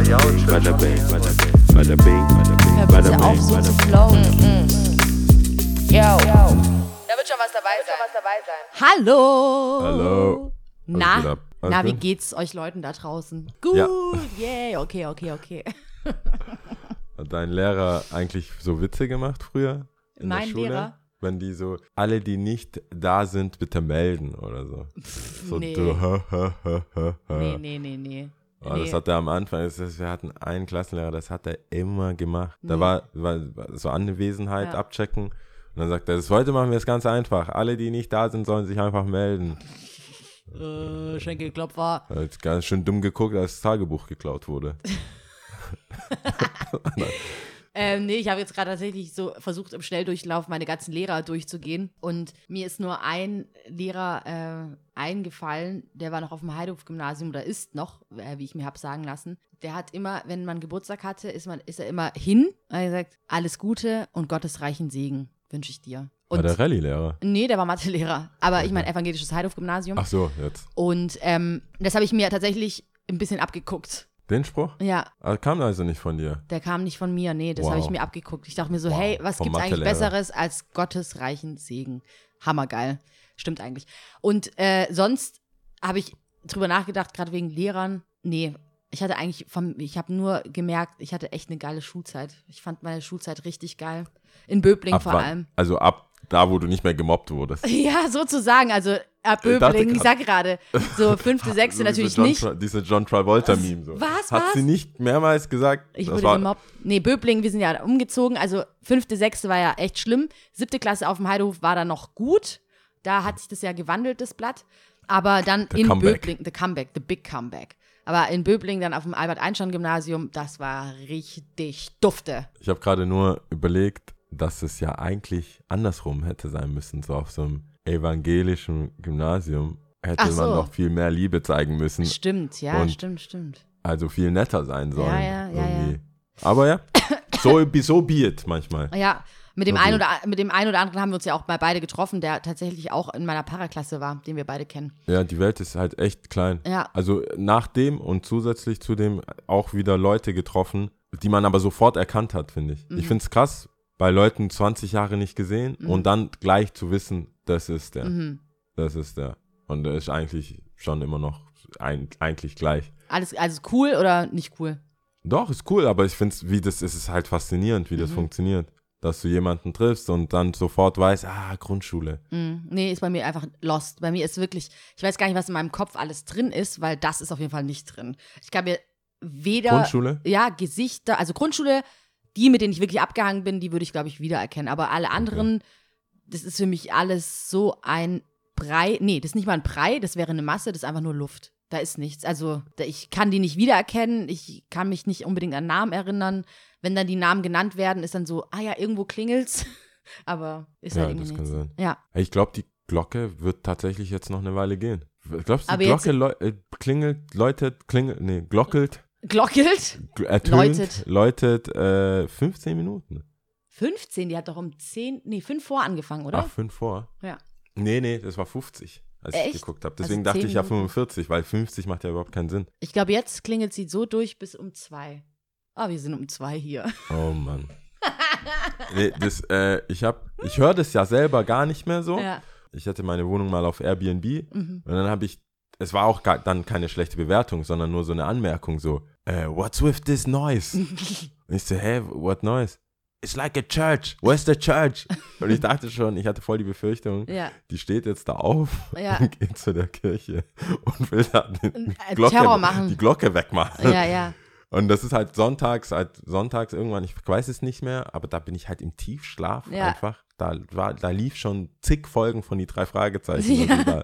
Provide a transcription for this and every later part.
Bada bing, bada bing, bada bing, auf, so zu flowen. Yo. Da wird schon was dabei sein. Was dabei sein. Hallo. Hallo. Na, na wie geht's euch Leuten da draußen? Gut, Ja. yay, okay, okay, okay. Hat dein Lehrer eigentlich so Witze gemacht früher? In Mein der Schule? Lehrer? Wenn die so, alle, die nicht da sind, bitte melden oder so. So, nee. du, ha, ha, ha. Nee, nee, nee, nee. Oh, Das nee. hat er am Anfang, das ist, wir hatten einen Klassenlehrer, das hat er immer gemacht. Da Nee. war, war, so Anwesenheit Ja. abchecken. Und dann sagt er, das heute machen wir es ganz einfach. Alle, die nicht da sind, sollen sich einfach melden. Äh, Schenkelklopfer. Er hat ganz schön dumm geguckt, als das Tagebuch geklaut wurde. Ähm, nee, ich habe jetzt gerade tatsächlich so versucht, im Schnelldurchlauf meine ganzen Lehrer durchzugehen. Und mir ist nur ein Lehrer äh, eingefallen, der war noch auf dem Heidhof-Gymnasium oder ist noch, äh, wie ich mir habe sagen lassen. Der hat immer, wenn man Geburtstag hatte, ist, man, ist er immer hin. Er hat gesagt, alles Gute und Gottes reichen Segen wünsche ich dir. War Und der Rallye-Lehrer. nee, der war Mathelehrer. Aber ich meine evangelisches Heidhof-Gymnasium. Ach so, jetzt. Und ähm, das habe ich mir tatsächlich ein bisschen abgeguckt. Den Spruch? Ja, Ah, kam also nicht von dir. Der kam nicht von mir, nee, das Wow. habe ich mir abgeguckt. Ich dachte mir so, Wow, hey, was vom gibt's eigentlich. Besseres als Gottes reichen Segen? Hammergeil. Stimmt eigentlich. Und äh, sonst habe ich drüber nachgedacht, gerade wegen Lehrern. Nee, ich hatte eigentlich, vom, ich habe nur gemerkt, ich hatte echt eine geile Schulzeit. Ich fand meine Schulzeit richtig geil. In Böbling Ab vor wann- allem. Also ab da, wo du nicht mehr gemobbt wurdest. Ja, sozusagen. Also Ich Böbling, ich sag gerade, so fünfte, sechste So natürlich John nicht. Tra diese John Travolta-Meme. So. Was, Hat was? sie nicht mehrmals gesagt? Ich wurde gemobbt. Nee, Böbling, wir sind ja umgezogen. Also fünfte, sechste war ja echt schlimm. Siebte Klasse auf dem Heidehof war dann noch gut. Da hat sich das ja gewandelt, das Blatt. Aber dann The in comeback. Böbling, the comeback, the big comeback. Aber in Böbling dann auf dem Albert-Einstein-Gymnasium, das war richtig dufte. Ich habe gerade nur überlegt, dass es ja eigentlich andersrum hätte sein müssen. So auf so einem evangelischen Gymnasium hätte Ach man so. noch viel mehr Liebe zeigen müssen. Stimmt, ja, stimmt, stimmt. Also viel netter sein sollen. Ja, ja, ja, irgendwie. Aber ja, so, so be it manchmal. Ja, mit dem, Okay. einen oder, mit dem einen oder anderen haben wir uns ja auch mal beide getroffen, der tatsächlich auch in meiner Paraklasse war, den wir beide kennen. Ja, die Welt ist halt echt klein. Ja. Also nach dem und zusätzlich zu dem auch wieder Leute getroffen, die man aber sofort erkannt hat, finde ich. Mhm. Ich finde es krass, bei Leuten 20 Jahre nicht gesehen und dann gleich zu wissen, das ist der. Mhm. Das ist der. Und der ist eigentlich schon immer noch ein, eigentlich gleich. Alles, also cool oder nicht cool? Doch, ist cool, aber ich finde es, wie das ist, es halt faszinierend, wie Mhm. das funktioniert. Dass du jemanden triffst und dann sofort weißt, ah, Grundschule. Mm, Nee, ist bei mir einfach lost. Bei mir ist wirklich, ich weiß gar nicht, was in meinem Kopf alles drin ist, weil das ist auf jeden Fall nicht drin. Ich kann mir weder, Grundschule? ja, Gesichter, also Grundschule, die, mit denen ich wirklich abgehangen bin, die würde ich, glaube ich, wiedererkennen. Aber alle anderen, das ist für mich alles so ein Brei. Nee, das ist nicht mal ein Brei, das wäre eine Masse, das ist einfach nur Luft. Da ist nichts. Also, ich kann die nicht wiedererkennen, ich kann mich nicht unbedingt an Namen erinnern. Wenn dann die Namen genannt werden, ist dann so, ah ja, irgendwo klingelt's. Aber ist Ja, halt irgendwie das kann nichts. sein. Ja. Ich glaube, die Glocke wird tatsächlich jetzt noch eine Weile gehen. Glaubst du, Aber die Glocke läu- äh, klingelt, läutet, klingelt, nee, glockelt, Glockelt? gl- ertönt, Läutet. läutet, äh, 15 Minuten. 15, die hat doch um 10, nee, 5 vor angefangen, oder? Ach, 5 vor. Ja. Nee, nee, das war 50, als ich Echt? geguckt habe. Also Deswegen dachte 10 ich ja Minuten. 45, weil 50 macht ja überhaupt keinen Sinn. Ich glaube, jetzt klingelt sie so durch bis um 2. Ah, wir sind um 2 hier. Oh Mann. nee, das, äh, ich hab, ich höre das ja selber gar nicht mehr so. Ja. Ich hatte meine Wohnung mal auf Airbnb Mhm. und dann habe ich, es war auch gar, dann keine schlechte Bewertung, sondern nur so eine Anmerkung so, äh, what's with this noise? und ich so, hä, what noise? It's like a church. Where's the church? Und ich dachte schon, ich hatte voll die Befürchtung, Ja. die steht jetzt da auf Ja. und geht zu der Kirche und will da die Äh, Glocke, die Glocke wegmachen. Ja, ja. Und das ist halt sonntags, halt sonntags irgendwann, ich weiß es nicht mehr, aber da bin ich halt im Tiefschlaf Ja. einfach. Da, war, da lief schon zig Folgen von die drei Fragezeichen. Ja. Also da,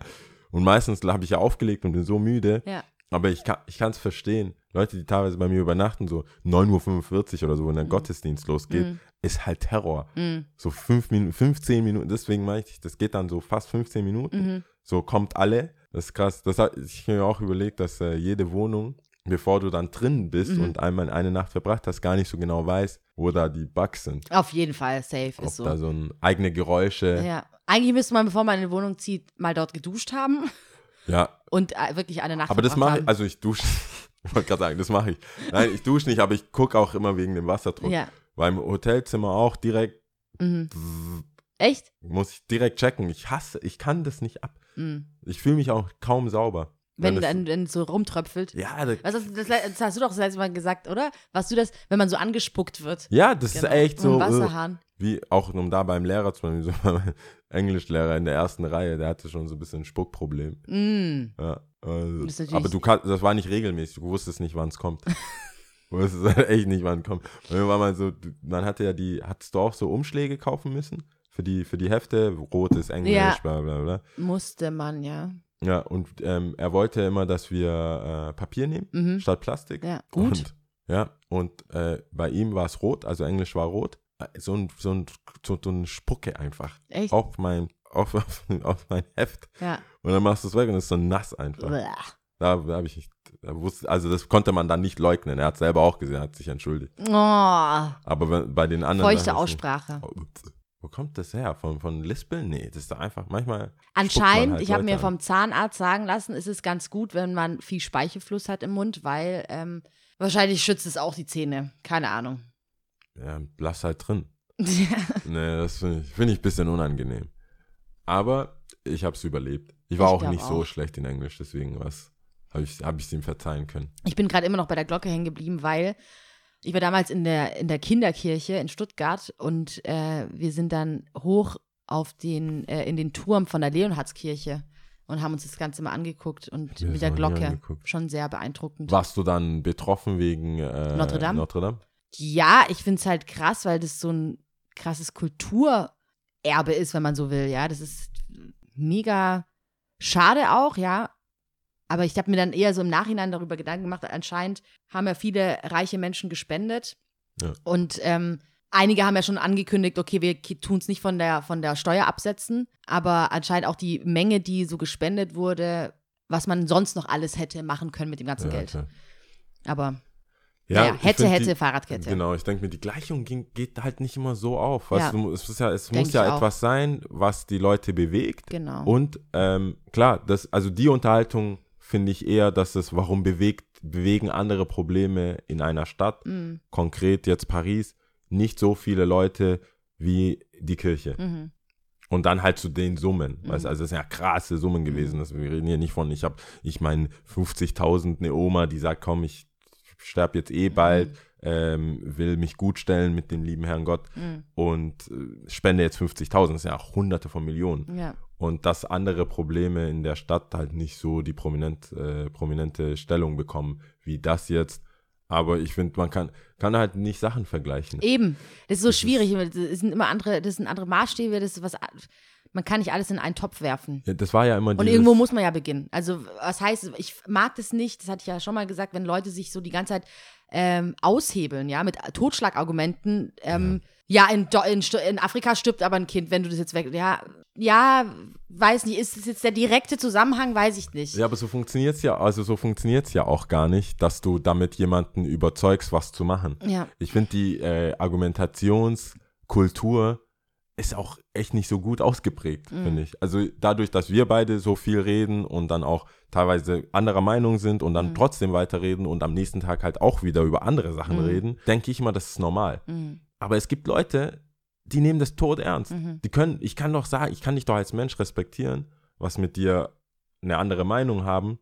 und meistens habe ich ja aufgelegt und bin so müde. Ja. Aber ich kann es verstehen. Leute, die teilweise bei mir übernachten, so 9.45 Uhr oder so, wenn der Gottesdienst losgeht, Mhm. ist halt Terror. Mhm. So fünf Minuten, 15 Minuten, deswegen meine ich, das geht dann so fast 15 Minuten. Mhm. So kommt alle. Das ist krass. Das hat, ich habe mir auch überlegt, dass äh, jede Wohnung, bevor du dann drin bist Mhm. und einmal eine Nacht verbracht hast, gar nicht so genau weiß, wo da die Bugs sind. Auf jeden Fall, safe Ob ist so. da so ein, eigene Geräusche. Ja. Eigentlich müsste man, bevor man in die Wohnung zieht, mal dort geduscht haben Ja, und äh, wirklich eine Nacht aber das mache ich, also ich dusche, Ich wollte gerade sagen, das mache ich. Nein, ich dusche nicht, aber ich gucke auch immer wegen dem Wasserdruck. Ja. Weil im Hotelzimmer auch direkt, Mhm. Echt? muss ich direkt checken. Ich hasse, ich kann das nicht ab. Mhm. Ich fühle mich auch kaum sauber. Wenn wenn es so rumtröpfelt. Ja, das, Was hast, das, das hast du doch das letzte Mal gesagt, oder? Was du das, wenn man so angespuckt wird? ja, das Genau. ist echt so. Äh, Wasserhahn. Wie auch um da beim Lehrer zu bleiben, so mein Englischlehrer in der ersten Reihe, der hatte schon so ein bisschen ein Spuckproblem. Mm. Ja, also, aber du kannst, das war nicht regelmäßig, du wusstest nicht, wann es kommt. du wusstest halt echt nicht, wann es kommt. Und war mal so, man hatte ja die, hattest du auch so Umschläge kaufen müssen für die, für die Hefte, rot ist Englisch, Ja. bla bla bla. Musste man, ja. Ja, und ähm, er wollte immer, dass wir äh, Papier nehmen, Mhm. statt Plastik. Ja, gut. Und, ja, und äh, bei ihm war es rot, also Englisch war rot. So ein, so ein, so, so eine Spucke einfach Echt? auf mein, auf, auf, auf mein Heft. Ja. Und dann machst du es weg und es ist so nass einfach. Bäh. Da, da habe ich nicht, da wusste, also das konnte man dann nicht leugnen. Er hat selber auch gesehen, er hat sich entschuldigt. Oh, Aber wenn, bei den anderen. feuchte Aussprache. Oh, ups. Wo kommt das her? Von, von Lispeln? Nee, das ist doch einfach manchmal. Anscheinend, halt ich habe mir vom Zahnarzt sagen lassen, ist es ganz gut, wenn man viel Speichelfluss hat im Mund, weil ähm, wahrscheinlich schützt es auch die Zähne. Keine Ahnung. Ja, lass halt drin. Nee, das finde ich, find ich ein bisschen unangenehm. Aber ich habe es überlebt. Ich war Ich auch nicht so auch. schlecht in Englisch, deswegen was habe ich es hab ihm verzeihen können. Ich bin gerade immer noch bei der Glocke hängen geblieben, weil ich war damals in der, in der Kinderkirche in Stuttgart und äh, wir sind dann hoch auf den, äh, in den Turm von der Leonhardskirche und haben uns das Ganze mal angeguckt und mit der Glocke. Schon sehr beeindruckend. Warst du dann betroffen wegen äh, Notre Dame? Notre Dame? Ja, ich finde es halt krass, weil das so ein krasses Kulturerbe ist, wenn man so will. Ja, das ist mega schade auch, ja. Aber ich habe mir dann eher so im Nachhinein darüber Gedanken gemacht, anscheinend haben ja viele reiche Menschen gespendet. Ja. Und ähm, einige haben ja schon angekündigt, okay, wir tun es nicht von der, von der Steuer absetzen. Aber anscheinend auch die Menge, die so gespendet wurde, was man sonst noch alles hätte machen können mit dem ganzen Geld. klar. Aber Ja, ich hätte, hätte, die, Fahrradkette. Genau, ich denke mir, die Gleichung ging, geht halt nicht immer so auf. Weißt Ja. du, es, ja, es muss ja ich auch. etwas sein, was die Leute bewegt. Genau. Und ähm, klar, das, also die Unterhaltung finde ich eher, dass es, warum bewegt, bewegen andere Probleme in einer Stadt, Mhm. konkret jetzt Paris, nicht so viele Leute wie die Kirche. Mhm. Und dann halt zu den Summen. Mhm. Weißt, also das sind ja krasse Summen gewesen. Das, wir reden hier nicht von, ich habe, ich meine, 50.000 eine Oma, die sagt, komm, ich sterbe jetzt eh bald, ähm, will mich gut stellen mit dem lieben Herrn Gott Mhm. und äh, spende jetzt 50.000. Das sind ja auch hunderte von Millionen. Ja. Und dass andere Probleme in der Stadt halt nicht so die prominent, äh, prominente Stellung bekommen wie das jetzt. Aber ich finde, man kann, kann halt nicht Sachen vergleichen. Eben. Das ist so Das ist- schwierig. Das sind immer andere, das sind andere Maßstäbe, das ist was. Man kann nicht alles in einen Topf werfen. Ja, das war ja immer Und irgendwo muss man ja beginnen. Also, was heißt, ich mag das nicht, das hatte ich ja schon mal gesagt, wenn Leute sich so die ganze Zeit ähm, aushebeln, ja, mit Totschlagargumenten. Ähm, ja, in, Do- in, Stu- in Afrika stirbt aber ein Kind, wenn du das jetzt weg. Ja, ja, weiß nicht, ist das jetzt der direkte Zusammenhang, weiß ich nicht. Ja, aber so funktioniert's ja, also so funktioniert's ja auch gar nicht, dass du damit jemanden überzeugst, was zu machen. Ja. Ich finde, die äh, Argumentationskultur ist auch echt nicht so gut ausgeprägt, Mhm. finde ich. Also dadurch, dass wir beide so viel reden und dann auch teilweise anderer Meinung sind und Mhm. dann trotzdem weiterreden und am nächsten Tag halt auch wieder über andere Sachen Mhm. reden, denke ich immer, das ist normal. Mhm. Aber es gibt Leute, die nehmen das tot ernst. Mhm. Die können, ich kann doch sagen, ich kann dich doch als Mensch respektieren, was mit dir eine andere Meinung haben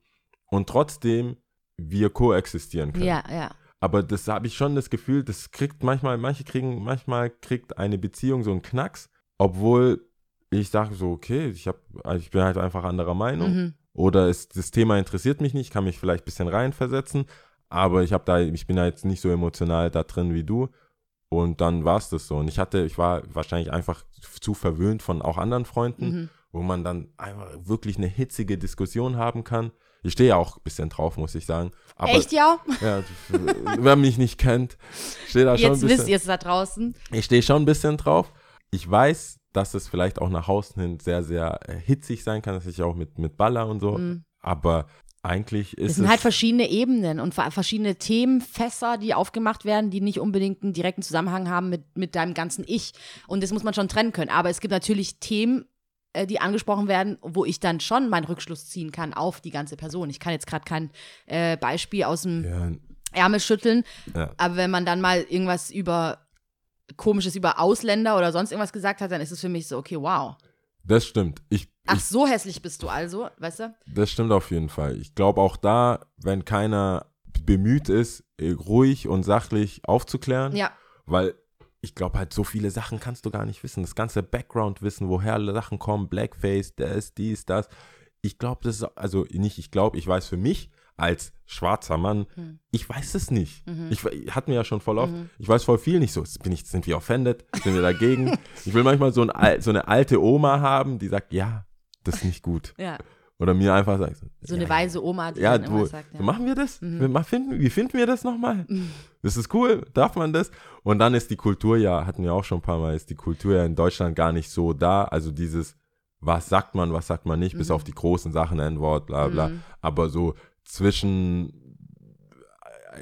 und trotzdem wir koexistieren können. Ja, ja. Aber das habe ich schon das Gefühl, das kriegt manchmal, manche kriegen, manchmal kriegt eine Beziehung so einen Knacks, obwohl ich sage so, okay, ich, hab, ich bin halt einfach anderer Meinung. Mhm. Oder es, das Thema interessiert mich nicht, kann mich vielleicht ein bisschen reinversetzen, aber ich habe da, ich bin da jetzt nicht so emotional da drin wie du. Und dann war es das so. Und ich hatte, ich war wahrscheinlich einfach zu verwöhnt von auch anderen Freunden, Mhm. wo man dann einfach wirklich eine hitzige Diskussion haben kann. Ich stehe ja auch ein bisschen drauf, muss ich sagen. Aber, Echt, ja? Ja, wer mich nicht kennt, steht da schon ein Jetzt bisschen. wisst ihr es da draußen. Ich stehe schon ein bisschen drauf. Ich weiß, dass es vielleicht auch nach außen hin sehr, sehr äh, hitzig sein kann, dass ich auch mit, mit Baller und so. Mhm. Aber eigentlich ist Es sind es. halt verschiedene Ebenen und ver- verschiedene Themenfässer, die aufgemacht werden, die nicht unbedingt einen direkten Zusammenhang haben mit, mit deinem ganzen Ich. Und das muss man schon trennen können. Aber es gibt natürlich Themen, die angesprochen werden, wo ich dann schon meinen Rückschluss ziehen kann auf die ganze Person. Ich kann jetzt gerade kein äh, Beispiel aus dem Ja, Ärmel schütteln, Ja. aber wenn man dann mal irgendwas über komisches über Ausländer oder sonst irgendwas gesagt hat, dann ist es für mich so, okay, wow. das stimmt. Ich, Ach, ich, so hässlich bist du also, weißt du? das stimmt auf jeden Fall. Ich glaube auch da, wenn keiner bemüht ist, ruhig und sachlich aufzuklären, Ja, weil ich glaube halt, so viele Sachen kannst du gar nicht wissen. Das ganze Background-Wissen, woher alle Sachen kommen, Blackface, das, dies, das. Ich glaube, das ist, also nicht, ich glaube, ich weiß für mich als schwarzer Mann, Hm. ich weiß es nicht. Mhm. Ich hatten wir ja schon voll oft, ich weiß voll viel nicht so. Bin ich, sind wir offended? Sind wir dagegen? ich will manchmal so, ein, so eine alte Oma haben, die sagt, ja, das ist nicht gut. ja. Oder mir einfach sagt, So ja, eine weise Oma, die ja, immer sagt, ja. machen wir das? Mhm. Wir finden, wie finden wir das nochmal? Das ist cool, darf man das? Und dann ist die Kultur ja, hatten wir auch schon ein paar Mal, ist die Kultur ja in Deutschland gar nicht so da. Also dieses, was sagt man, was sagt man nicht, bis Mhm. auf die großen Sachen, N-Wort, bla bla. Mhm. Aber so zwischen,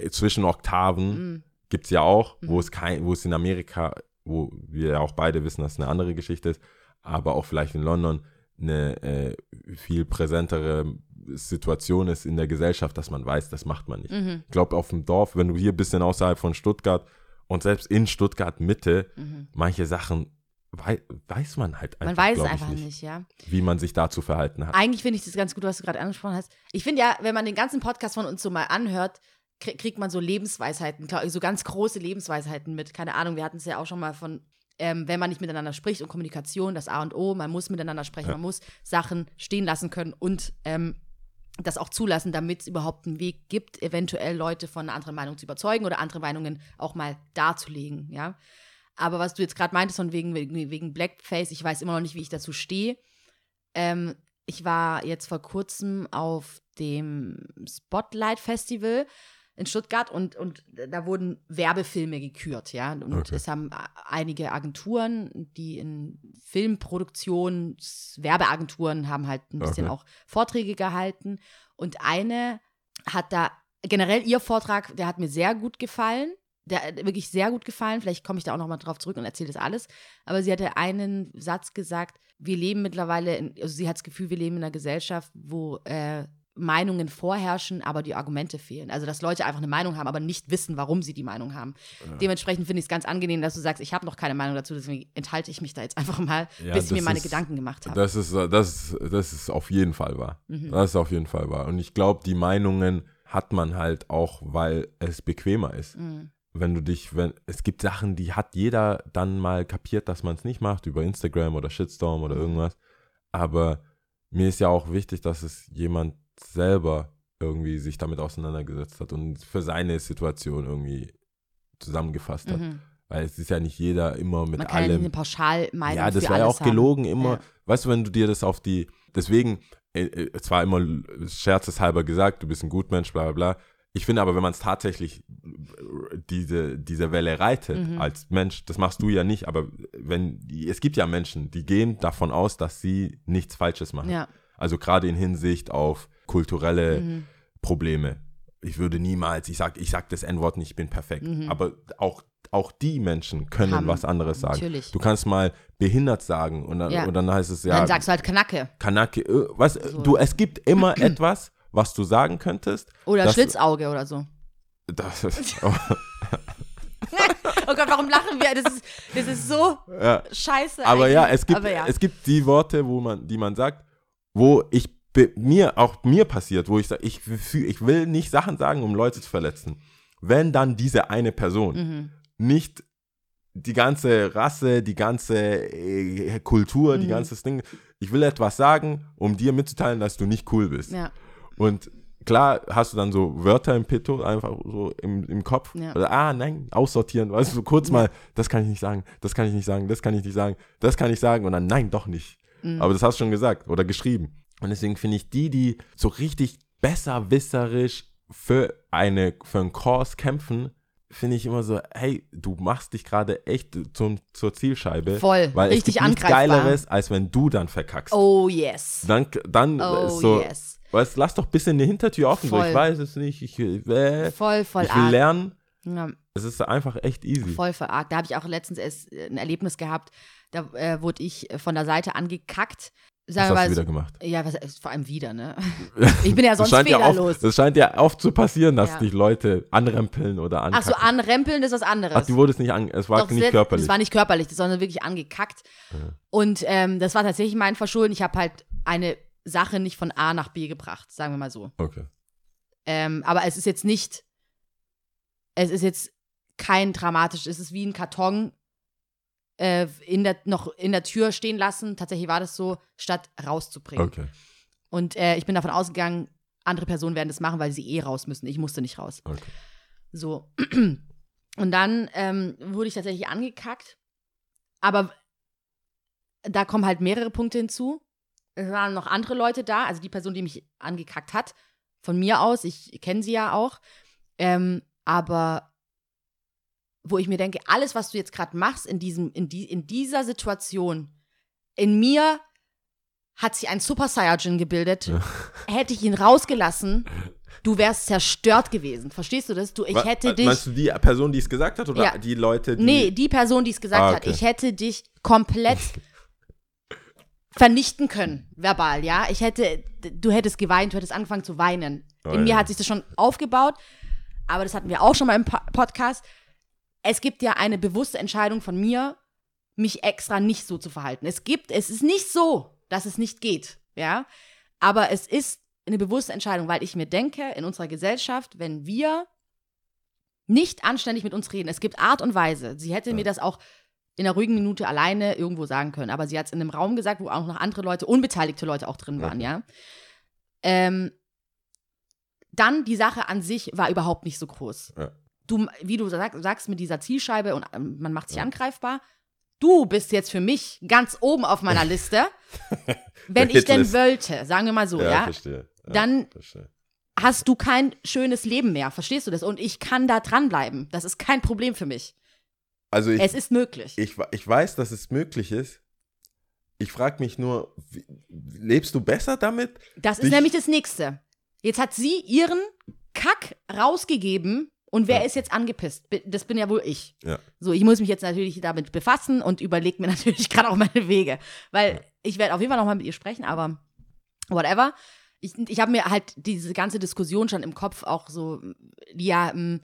äh, zwischen Oktaven Mhm. gibt es ja auch, Mhm. wo es kein, wo es in Amerika, wo wir ja auch beide wissen, dass es eine andere Geschichte ist, aber auch vielleicht in London eine äh, viel präsentere Situation ist in der Gesellschaft, dass man weiß, das macht man nicht. Mhm. Ich glaube, auf dem Dorf, wenn du hier ein bisschen außerhalb von Stuttgart und selbst in Stuttgart Mitte, Mhm. manche Sachen wei weiß man halt einfach, Man weiß es einfach nicht. ja. wie man sich da zu verhalten hat. Eigentlich finde ich das ganz gut, was du gerade angesprochen hast. Ich finde ja, wenn man den ganzen Podcast von uns so mal anhört, krie- kriegt man so Lebensweisheiten, so ganz große Lebensweisheiten mit. Keine Ahnung, wir hatten es ja auch schon mal von, ähm, wenn man nicht miteinander spricht und Kommunikation, das A und O, man muss miteinander sprechen, Ja. man muss Sachen stehen lassen können und ähm, das auch zulassen, damit es überhaupt einen Weg gibt, eventuell Leute von einer anderen Meinung zu überzeugen oder andere Meinungen auch mal darzulegen, ja. Aber was du jetzt gerade meintest von wegen, wegen, Blackface, ich weiß immer noch nicht, wie ich dazu stehe. Ähm, ich war jetzt vor kurzem auf dem Spotlight Festival in Stuttgart und, und da wurden Werbefilme gekürt, ja. Und Okay. es haben einige Agenturen, die in Filmproduktion, Werbeagenturen haben halt ein bisschen Okay. auch Vorträge gehalten. Und eine hat da, generell ihr Vortrag, der hat mir sehr gut gefallen. Der hat wirklich sehr gut gefallen. Vielleicht komme ich da auch nochmal drauf zurück und erzähle das alles. Aber sie hatte einen Satz gesagt, wir leben mittlerweile, in, also sie hat das Gefühl, wir leben in einer Gesellschaft, wo äh, Meinungen vorherrschen, aber die Argumente fehlen. Also, dass Leute einfach eine Meinung haben, aber nicht wissen, warum sie die Meinung haben. Dementsprechend finde ich es ganz angenehm, dass du sagst, ich habe noch keine Meinung dazu, deswegen enthalte ich mich da jetzt einfach mal, Ja, bis ich mir meine ist- Gedanken gemacht habe. Das ist, das, das ist auf jeden Fall wahr. Mhm. Das ist auf jeden Fall wahr. Und ich glaube, die Meinungen hat man halt auch, weil es bequemer ist. Mhm. Wenn du dich, wenn, es gibt Sachen, die hat jeder dann mal kapiert, dass man es nicht macht, über Instagram oder Shitstorm oder Mhm. irgendwas. Aber mir ist ja auch wichtig, dass es jemand selber irgendwie sich damit auseinandergesetzt hat und für seine Situation irgendwie zusammengefasst hat. Mhm. Weil es ist ja nicht jeder immer mit Man kann ja allem eine Pauschalmeinung ja, das war ja auch haben. gelogen immer. Ja. Weißt du, wenn du dir das auf die, deswegen, äh, äh, zwar immer scherzeshalber gesagt, du bist ein Gutmensch, bla bla bla. Ich finde aber, wenn man es tatsächlich äh, diese, diese Welle reitet Mhm. als Mensch, das machst du ja nicht, aber wenn, es gibt ja Menschen, die gehen davon aus, dass sie nichts Falsches machen. Ja. Also gerade in Hinsicht auf kulturelle Mhm. Probleme. Ich würde niemals, ich sag, ich sag das N-Wort nicht, ich bin perfekt. Mhm. Aber auch, auch die Menschen können Haben- was anderes sagen. natürlich. Du kannst mal behindert sagen und dann, Ja. und dann heißt es ja, Dann sagst du halt Kanacke Kanake, äh, was, So. du, es gibt immer etwas, was du sagen könntest. oder Das- Schlitzauge oder so. Das ist, oh, Oh Gott, warum lachen wir? Das ist, das ist so ja. scheiße. Aber ja, es gibt, Aber ja. es gibt die Worte, wo man, die man sagt, wo ich mir, auch mir passiert, wo ich sage, ich, ich will nicht Sachen sagen, um Leute zu verletzen. Wenn dann diese eine Person Mhm. nicht die ganze Rasse, die ganze äh, Kultur, die Mhm. ganze Ding, ich will etwas sagen, um dir mitzuteilen, dass du nicht cool bist. Ja. Und klar hast du dann so Wörter im Petto, einfach so im, im Kopf. Ja. Oder, ah, nein, aussortieren. Weißt du, so kurz mal, das kann ich nicht sagen, das kann ich nicht sagen, das kann ich nicht sagen, das kann ich sagen. Und dann, nein, doch nicht. Mhm. Aber das hast du schon gesagt oder geschrieben. Und deswegen finde ich die, die so richtig besserwisserisch für, eine, für einen Kurs kämpfen, finde ich immer so, hey, du machst dich gerade echt zum, zur Zielscheibe. Voll, Weil richtig es gibt nichts angreifbar. Geileres, als wenn du dann verkackst. Oh yes. Dann, dann Oh so, yes. Weißt, lass doch ein bisschen eine Hintertür offen. So, Voll. ich weiß es nicht. Ich, äh, Voll, voll ich will arg. lernen, Ja, Es ist einfach echt easy. voll verargt. Da habe ich auch letztens erst ein Erlebnis gehabt, da äh, wurde ich von der Seite angekackt. Was Sagen wir hast du wieder gemacht? ja, was, äh, vor allem wieder, ne? Ich bin ja sonst das ja fehlerlos. oft, Das scheint ja oft zu passieren, dass Ja. dich Leute anrempeln oder Ach so, ankacken. anrempeln ist was anderes. Ach, du wurdest nicht an, es war Doch, das nicht körperlich. Das war nicht körperlich, sondern wirklich angekackt. Ja. Und ähm, das war tatsächlich mein Verschulden. Ich habe halt eine Sache nicht von A nach B gebracht, sagen wir mal so. okay. Ähm, aber es ist jetzt nicht, es ist jetzt kein dramatisch, es ist wie ein Karton äh, in der, noch in der Tür stehen lassen. Tatsächlich war das so, statt rauszubringen. Okay. Und äh, ich bin davon ausgegangen, andere Personen werden das machen, weil sie eh raus müssen. Ich musste nicht raus. Okay. So. Und dann ähm, wurde ich tatsächlich angekackt. Aber da kommen halt mehrere Punkte hinzu. Es waren noch andere Leute da, also die Person, die mich angekackt hat, von mir aus, ich kenne sie ja auch. Ähm, aber wo ich mir denke, alles, was du jetzt gerade machst in, diesem, in, die, in dieser Situation, in mir hat sich ein Super Saiyajin gebildet. Ja. Hätte ich ihn rausgelassen, du wärst zerstört gewesen. Verstehst du das? Du, ich hätte dich. Meinst du die Person, die es gesagt hat oder Ja. die Leute, die. Nee, die Person, die es gesagt Ah, hat, okay. ich hätte dich komplett vernichten können, verbal, ja. Ich hätte, du hättest geweint, du hättest angefangen zu weinen. Oh, In mir ja. hat sich das schon aufgebaut, aber das hatten wir auch schon mal im Po- Podcast. Es gibt ja eine bewusste Entscheidung von mir, mich extra nicht so zu verhalten. Es gibt, es ist nicht so, dass es nicht geht, ja. Aber es ist eine bewusste Entscheidung, weil ich mir denke, in unserer Gesellschaft, wenn wir nicht anständig mit uns reden, es gibt Art und Weise. Sie hätte mir das auch in einer ruhigen Minute alleine irgendwo sagen können, aber sie hat es in einem Raum gesagt, wo auch noch andere Leute, unbeteiligte Leute auch drin waren, Okay. ja. Ähm, dann die Sache an sich war überhaupt nicht so groß. Ja. Du, wie du sag, sagst, mit dieser Zielscheibe und ähm, man macht sich angreifbar. Du bist jetzt für mich ganz oben auf meiner Liste. Wenn ich denn wollte, sagen wir mal so, ja, ja, verstehe. Ja, dann verstehe. hast du kein schönes Leben mehr. Verstehst du das? Und ich kann da dranbleiben. Das ist kein Problem für mich. Also ich, es ist möglich. ich, ich weiß, dass es möglich ist. Ich frage mich nur, wie, lebst du besser damit? Das ist nämlich das Nächste. Jetzt hat sie ihren Kack rausgegeben und wer Ja. ist jetzt angepisst? Das bin ja wohl ich. Ja. So, ich muss mich jetzt natürlich damit befassen und überlege mir natürlich gerade auch meine Wege. Weil ich werde auf jeden Fall nochmal mit ihr sprechen, aber whatever. Ich, ich habe mir halt diese ganze Diskussion schon im Kopf auch so, ja, ähm,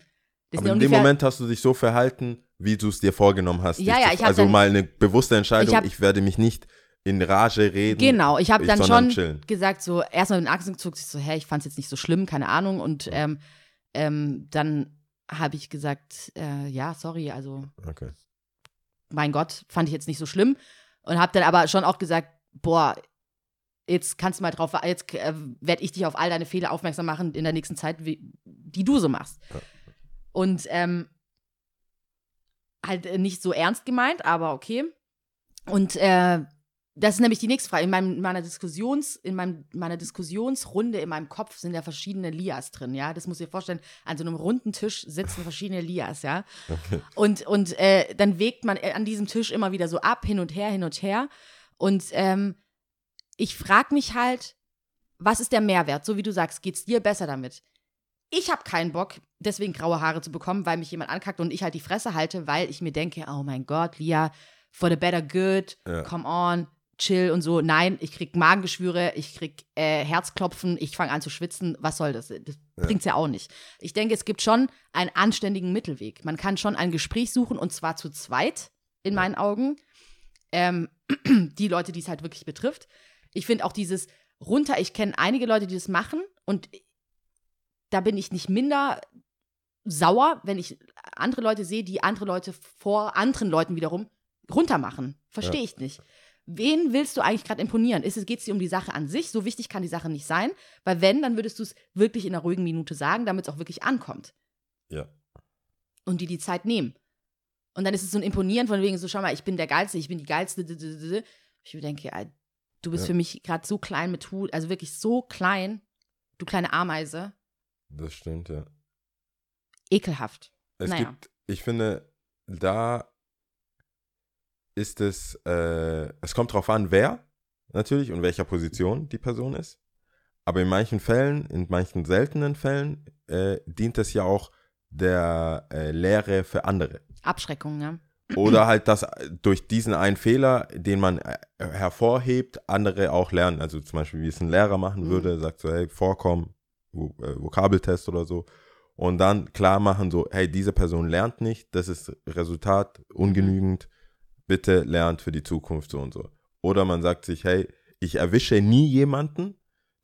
das Aber in dem Moment hast du dich so verhalten, wie du es dir vorgenommen hast. Ja, ja, ich Also dann- mal eine bewusste Entscheidung, Ich ich, hab- werde mich nicht in Rage reden. Genau, ich habe ich- dann schon chillen. gesagt, so erstmal mit den Achsen gezuckt, ich so, hä, ich fand es jetzt nicht so schlimm, keine Ahnung. Und ähm, ähm, dann habe ich gesagt, äh, ja, sorry, also Okay. mein Gott, fand ich jetzt nicht so schlimm. Und habe dann aber schon auch gesagt, boah, jetzt kannst du mal drauf, jetzt äh, werde ich dich auf all deine Fehler aufmerksam machen in der nächsten Zeit, wie, die du so machst. Ja. Und ähm, halt äh, nicht so ernst gemeint, aber okay. Und äh, das ist nämlich die nächste Frage. In, meinem, in meiner Diskussions, in meinem, meiner Diskussionsrunde in meinem Kopf sind ja verschiedene Lias drin, ja. Das muss ich dir vorstellen. An so einem runden Tisch sitzen verschiedene Lias, ja. Und, und äh, dann wägt man äh, an diesem Tisch immer wieder so ab, hin und her, hin und her. Und ähm, ich frage mich halt, was ist der Mehrwert? So wie du sagst, geht's dir besser damit? Ich habe keinen Bock, deswegen graue Haare zu bekommen, weil mich jemand ankackt und ich halt die Fresse halte, weil ich mir denke, oh mein Gott, Lia, for the better good, Ja. come on, chill und so. Nein, ich krieg Magengeschwüre, ich krieg äh, Herzklopfen, ich fange an zu schwitzen. Was soll das? Das Ja. bringt's ja auch nicht. Ich denke, es gibt schon einen anständigen Mittelweg. Man kann schon ein Gespräch suchen und zwar zu zweit, in meinen Augen. Ähm, die Leute, die es halt wirklich betrifft. Ich finde auch dieses runter, ich kenne einige Leute, die das machen und da bin ich nicht minder sauer, wenn ich andere Leute sehe, die andere Leute vor anderen Leuten wiederum runter machen. Verstehe Ja. ich nicht. Wen willst du eigentlich gerade imponieren? Ist es geht es dir um die Sache an sich? So wichtig kann die Sache nicht sein, weil wenn, dann würdest du es wirklich in einer ruhigen Minute sagen, damit es auch wirklich ankommt Ja. und die die Zeit nehmen. Und dann ist es so ein Imponieren von wegen so, schau mal, ich bin der Geilste, ich bin die Geilste. Ich denke, du bist Ja. für mich gerade so klein mit Hut, also wirklich so klein, du kleine Ameise, Das stimmt, ja. ekelhaft. Es Naja. gibt, ich finde, da ist es, äh, es kommt drauf an, wer natürlich und welcher Position die Person ist. Aber in manchen Fällen, in manchen seltenen Fällen, äh, dient es ja auch der äh, Lehre für andere. Abschreckung, ja. Oder halt, dass durch diesen einen Fehler, den man äh, hervorhebt, andere auch lernen. Also zum Beispiel, wie es ein Lehrer machen Mhm. würde, sagt so, hey, Vorkommen, Vo äh, Vokabeltest oder so. Und dann klar machen so, hey, diese Person lernt nicht, das ist Resultat ungenügend, bitte lernt für die Zukunft so und so. Oder man sagt sich, hey, ich erwische nie jemanden,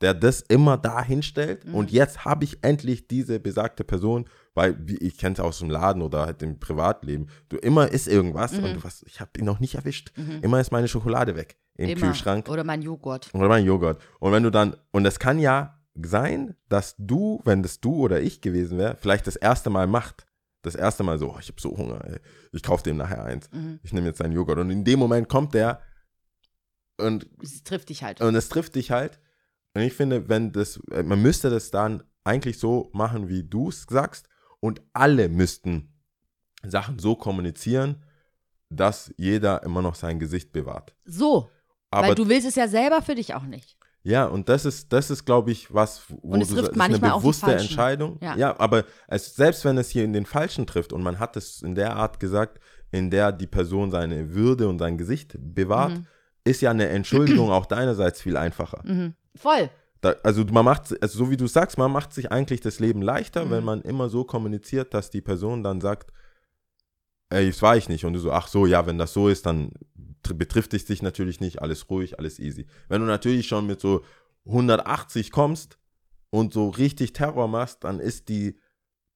der das immer da hinstellt Mhm. und jetzt habe ich endlich diese besagte Person, weil wie, ich kenne es aus dem Laden oder halt im Privatleben, du immer ist irgendwas Mhm. und du was, ich habe ihn noch nicht erwischt. Immer ist meine Schokolade weg im Immer. Kühlschrank Oder mein Joghurt. oder mein Joghurt. Und wenn du dann, und es kann ja sein, dass du, wenn das du oder ich gewesen wäre, vielleicht das erste Mal macht. Das erste Mal so, oh, ich habe so Hunger, ey. ich kaufe dem nachher eins. Mhm. Ich nehme jetzt seinen Joghurt. Und in dem Moment kommt der und, Es trifft dich halt. und es trifft dich halt. Und ich finde, wenn das, äh, man müsste das dann eigentlich so machen, wie du es sagst. Und alle müssten Sachen so kommunizieren, dass jeder immer noch sein Gesicht bewahrt. So. Aber weil du willst es ja selber für dich auch nicht. Ja, und das ist, das ist, glaube ich, was, wo Und es du trifft das ist eine bewusste. Entscheidung. Ja. aber es, selbst wenn es hier in den Falschen trifft und man hat es in der Art gesagt, in der die Person seine Würde und sein Gesicht bewahrt, Mhm. ist ja eine Entschuldigung auch deinerseits viel einfacher. Mhm. Voll. Da, also man macht, also so wie du sagst, man macht sich eigentlich das Leben leichter, Mhm. wenn man immer so kommuniziert, dass die Person dann sagt, ey, das war ich nicht. Und du so, ach so, ja, wenn das so ist, dann betrifft es dich natürlich nicht, alles ruhig, alles easy. Wenn du natürlich schon mit so 180 kommst und so richtig Terror machst, dann ist die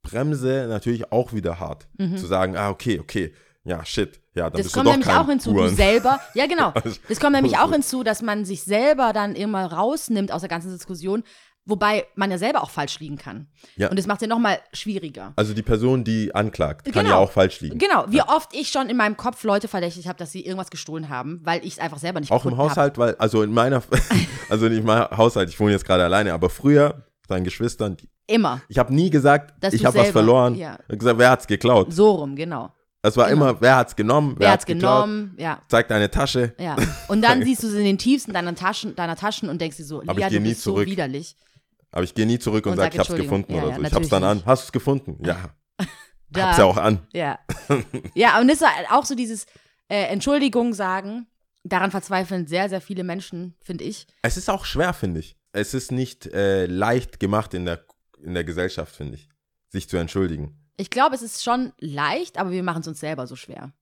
Bremse natürlich auch wieder hart. Zu sagen, ah, okay, okay, ja, shit, ja, dann Mhm. Das bist kommt du doch nämlich auch hinzu, du Huren. selber. Ja, genau. Das kommt nämlich auch hinzu, dass man sich selber dann immer rausnimmt aus der ganzen Diskussion, wobei man ja selber auch falsch liegen kann. Ja. Und das macht es ja nochmal schwieriger. Also die Person, die anklagt, kann Genau. ja auch falsch liegen. Genau, wie oft ich schon in meinem Kopf Leute verdächtigt habe, dass sie irgendwas gestohlen haben, weil ich es einfach selber nicht Auch im Haushalt, weil, also in meiner, also nicht in meinem Haushalt, ich wohne jetzt gerade alleine, aber früher, deinen Geschwistern, die-. Immer. ich habe nie gesagt, Dass ich habe was verloren. ja. Ich hab gesagt, wer hat's geklaut? So rum, genau. Es war Immer. immer, wer hat's genommen, wer, Wer hat's hat's geklaut, genommen? Ja. zeig deine Tasche. Ja. Und dann siehst du sie in den tiefsten deiner Taschen, deiner Taschen und denkst dir so, Lia, du nie bist so zurück. widerlich. Aber ich gehe nie zurück und, Und sag, sag ich hab's Entschuldigung. gefunden Ja, oder ja, so. Ich hab's natürlich dann an. Hast du's gefunden? Ja. Da, Hab's ja auch an. Ja. ja, und das ist halt auch so dieses äh, Entschuldigung sagen. Daran verzweifeln sehr, sehr viele Menschen, finde ich. Es ist auch schwer, finde ich. Es ist nicht äh, leicht gemacht in der, in der Gesellschaft, finde ich, sich zu entschuldigen. Ich glaube, es ist schon leicht, aber wir machen es uns selber so schwer.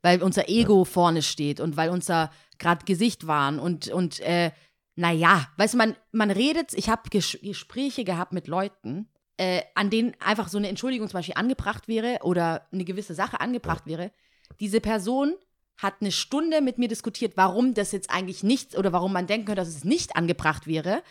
Weil unser Ego vorne steht und weil unser gerade Gesicht waren und, und äh, naja, weißt du, man, man redet, ich habe Ges Gespräche gehabt mit Leuten, äh, an denen einfach so eine Entschuldigung zum Beispiel angebracht wäre oder eine gewisse Sache angebracht wäre. Diese Person hat eine Stunde mit mir diskutiert, warum das jetzt eigentlich nicht oder warum man denken könnte, dass es nicht angebracht wäre.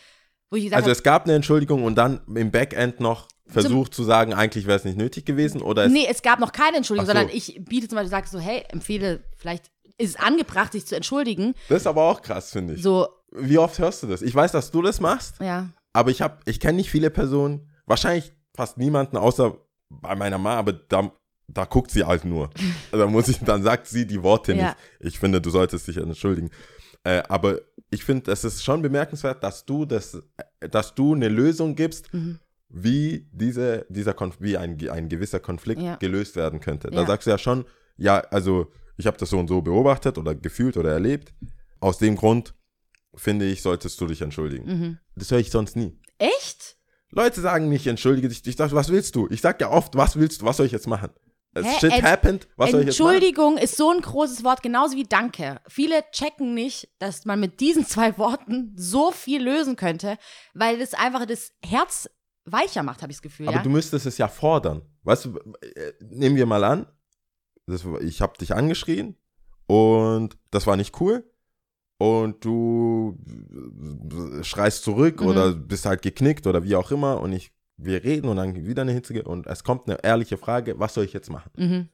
Wo ich gesagt Also habe, es gab eine Entschuldigung und dann im Backend noch versucht zu sagen, eigentlich wäre es nicht nötig gewesen oder es, Nee, es gab noch keine Entschuldigung, so. sondern ich biete zum Beispiel, sage so, hey, empfehle, vielleicht ist es angebracht, sich zu entschuldigen. das ist aber auch krass, finde ich. So, Wie oft hörst du das? Ich weiß, dass du das machst, ja. aber ich habe, ich kenne nicht viele Personen, wahrscheinlich fast niemanden, außer bei meiner Mama, aber da, da guckt sie halt nur. da muss ich, dann sagt sie die Worte Ja. nicht. Ich finde, du solltest dich entschuldigen. Äh, aber ich finde, es ist schon bemerkenswert, dass du das, dass du eine Lösung gibst, Mhm. wie diese, dieser Konf wie ein, ein gewisser Konflikt Ja. gelöst werden könnte. Da Ja. sagst du ja schon, ja, also ich habe das so und so beobachtet oder gefühlt oder erlebt. Aus dem Grund finde ich, solltest du dich entschuldigen. Mhm. Das höre ich sonst nie. Echt? Leute sagen nicht, entschuldige dich. Ich dachte, was willst du? Ich sag ja oft, was willst du? Was soll ich jetzt machen? Hä? Shit Ent- happened. Was soll ich jetzt machen? Entschuldigung ist so ein großes Wort, genauso wie Danke. Viele checken nicht, dass man mit diesen zwei Worten so viel lösen könnte, weil das einfach das Herz weicher macht, habe ich das Gefühl. Aber ja? du müsstest es ja fordern. Weißt du, äh, nehmen wir mal an, das, ich habe dich angeschrien und das war nicht cool. Und du schreist zurück Mhm. oder bist halt geknickt oder wie auch immer und ich, wir reden und dann wieder eine hitzige und es kommt eine ehrliche Frage, was soll ich jetzt machen? mhm.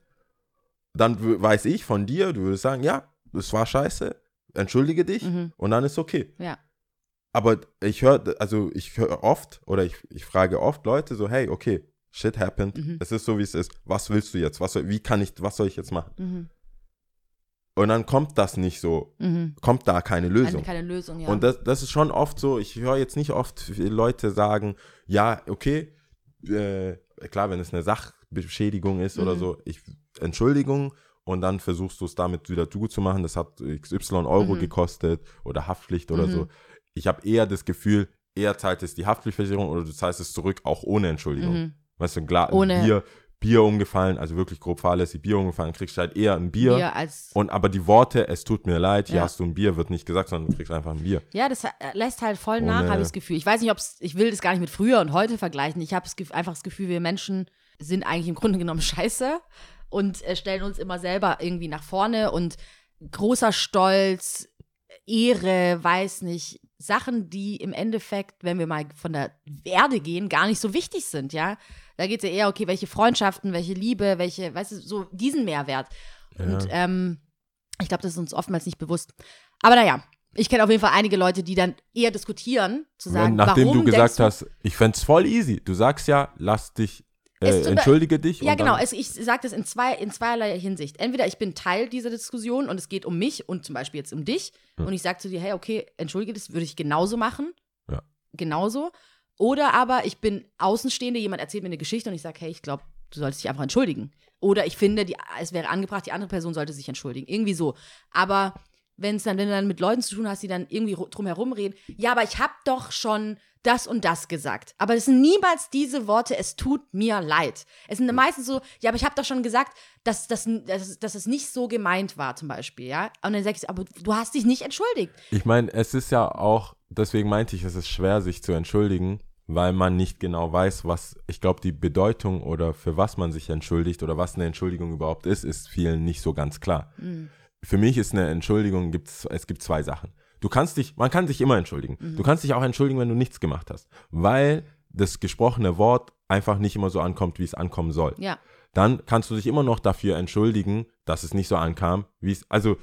Dann weiß ich von dir, du würdest sagen, ja, das war scheiße, entschuldige dich Mhm. und dann ist okay. Ja. Aber ich höre, also ich höre oft oder ich, ich frage oft Leute so, hey, okay, shit happened, Mhm. es ist so, wie es ist. Was willst du jetzt? Was soll, wie kann ich, was soll ich jetzt machen? Mhm. Und dann kommt das nicht so, Mhm. kommt da keine Lösung. Keine Lösung, ja. Und das, das ist schon oft so, ich höre jetzt nicht oft Leute sagen, ja, okay, äh, klar, wenn es eine Sachbeschädigung ist oder Mhm. so, ich, Entschuldigung und dann versuchst du es damit wieder gut zu machen. Das hat XY Euro Mhm. gekostet oder Haftpflicht oder Mhm. so. Ich habe eher das Gefühl, eher zahlt es die Haftpflichtversicherung oder du zahlst es zurück, auch ohne Entschuldigung. Mhm. Weißt du, Gla Ohne- Bier, Bier umgefallen, also wirklich grob fahrlässig Bier umgefallen, kriegst du halt eher ein Bier. Bier als. Und aber die Worte, es tut mir leid, hier Ja. hast du ein Bier, wird nicht gesagt, sondern du kriegst einfach ein Bier. Ja, das lässt halt voll nach, habe ich das Gefühl. Ich weiß nicht, ob es, ich will das gar nicht mit früher und heute vergleichen. Ich habe einfach das Gefühl, wir Menschen sind eigentlich im Grunde genommen scheiße und äh, stellen uns immer selber irgendwie nach vorne und großer Stolz, Ehre, weiß nicht, Sachen, die im Endeffekt, wenn wir mal von der Erde gehen, gar nicht so wichtig sind, ja. Da geht es ja eher, okay, welche Freundschaften, welche Liebe, welche, weißt du, so diesen Mehrwert. Und ähm, ich glaube, das ist uns oftmals nicht bewusst. Aber naja, ich kenne auf jeden Fall einige Leute, die dann eher diskutieren, zu sagen, Wenn, nachdem warum du gesagt denkst hast, ich fände es voll easy. Du sagst ja, lass dich, äh, entschuldige dich. Du, ja, genau. Es, ich sage das in, zwei, in zweierlei Hinsicht. Entweder ich bin Teil dieser Diskussion und es geht um mich und zum Beispiel jetzt um dich Ja. und ich sage zu dir, hey, okay, entschuldige, das würde ich genauso machen. Ja. Genauso. Oder aber ich bin Außenstehende, jemand erzählt mir eine Geschichte und ich sage, hey, ich glaube, du solltest dich einfach entschuldigen. Oder ich finde, die, es wäre angebracht, die andere Person sollte sich entschuldigen. Irgendwie so. Aber wenn es dann, wenn du dann mit Leuten zu tun hast, die dann irgendwie ru- drumherum reden, ja, aber ich habe doch schon das und das gesagt. Aber es sind niemals diese Worte, es tut mir leid. Es sind meistens so, ja, aber ich habe doch schon gesagt, dass, dass, dass, dass es nicht so gemeint war, zum Beispiel, ja. Und dann sagst du, aber du hast dich nicht entschuldigt. ich meine, es ist ja auch, deswegen meinte ich, es ist schwer, sich zu entschuldigen, weil man nicht genau weiß, was, ich glaube, die Bedeutung oder für was man sich entschuldigt oder was eine Entschuldigung überhaupt ist, ist vielen nicht so ganz klar. Für mich ist eine Entschuldigung, gibt's, es gibt zwei Sachen. Du kannst dich, man kann sich immer entschuldigen. Du kannst dich auch entschuldigen, wenn du nichts gemacht hast, weil das gesprochene Wort einfach nicht immer so ankommt, wie es ankommen soll. Ja. Dann kannst du dich immer noch dafür entschuldigen, dass es nicht so ankam, wie es, also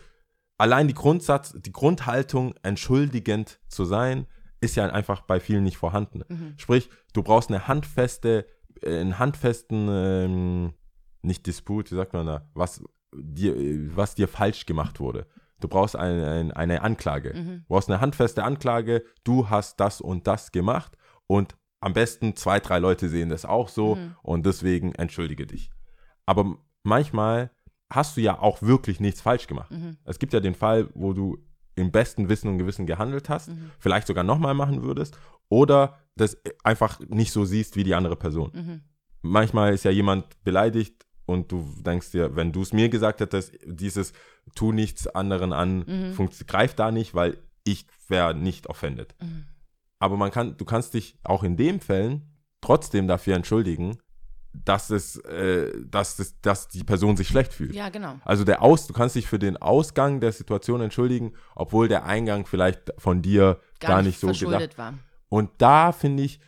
allein die Grundsatz, die Grundhaltung, entschuldigend zu sein, ist ja einfach bei vielen nicht vorhanden. Sprich, du brauchst eine handfeste, äh, einen handfesten, ähm, nicht Disput, wie sagt man da, was dir, was dir falsch gemacht wurde. Du brauchst ein, ein, eine Anklage. Du brauchst eine handfeste Anklage, du hast das und das gemacht und am besten zwei, drei Leute sehen das auch so und deswegen entschuldige dich. Aber manchmal hast du ja auch wirklich nichts falsch gemacht. Es gibt ja den Fall, wo du im besten Wissen und Gewissen gehandelt hast, vielleicht sogar nochmal machen würdest oder das einfach nicht so siehst wie die andere Person. Manchmal ist ja jemand beleidigt und du denkst dir, wenn du es mir gesagt hättest, dieses tu nichts anderen an, funkt- greift da nicht, weil ich wäre nicht offended. Aber man kann, du kannst dich auch in den Fällen trotzdem dafür entschuldigen, dass es, äh, dass, es, dass die Person sich schlecht fühlt. Ja, genau. Also der Aus, du kannst dich für den Ausgang der Situation entschuldigen, obwohl der Eingang vielleicht von dir gar, nicht, so verschuldet gedacht. war. Und da finde ich,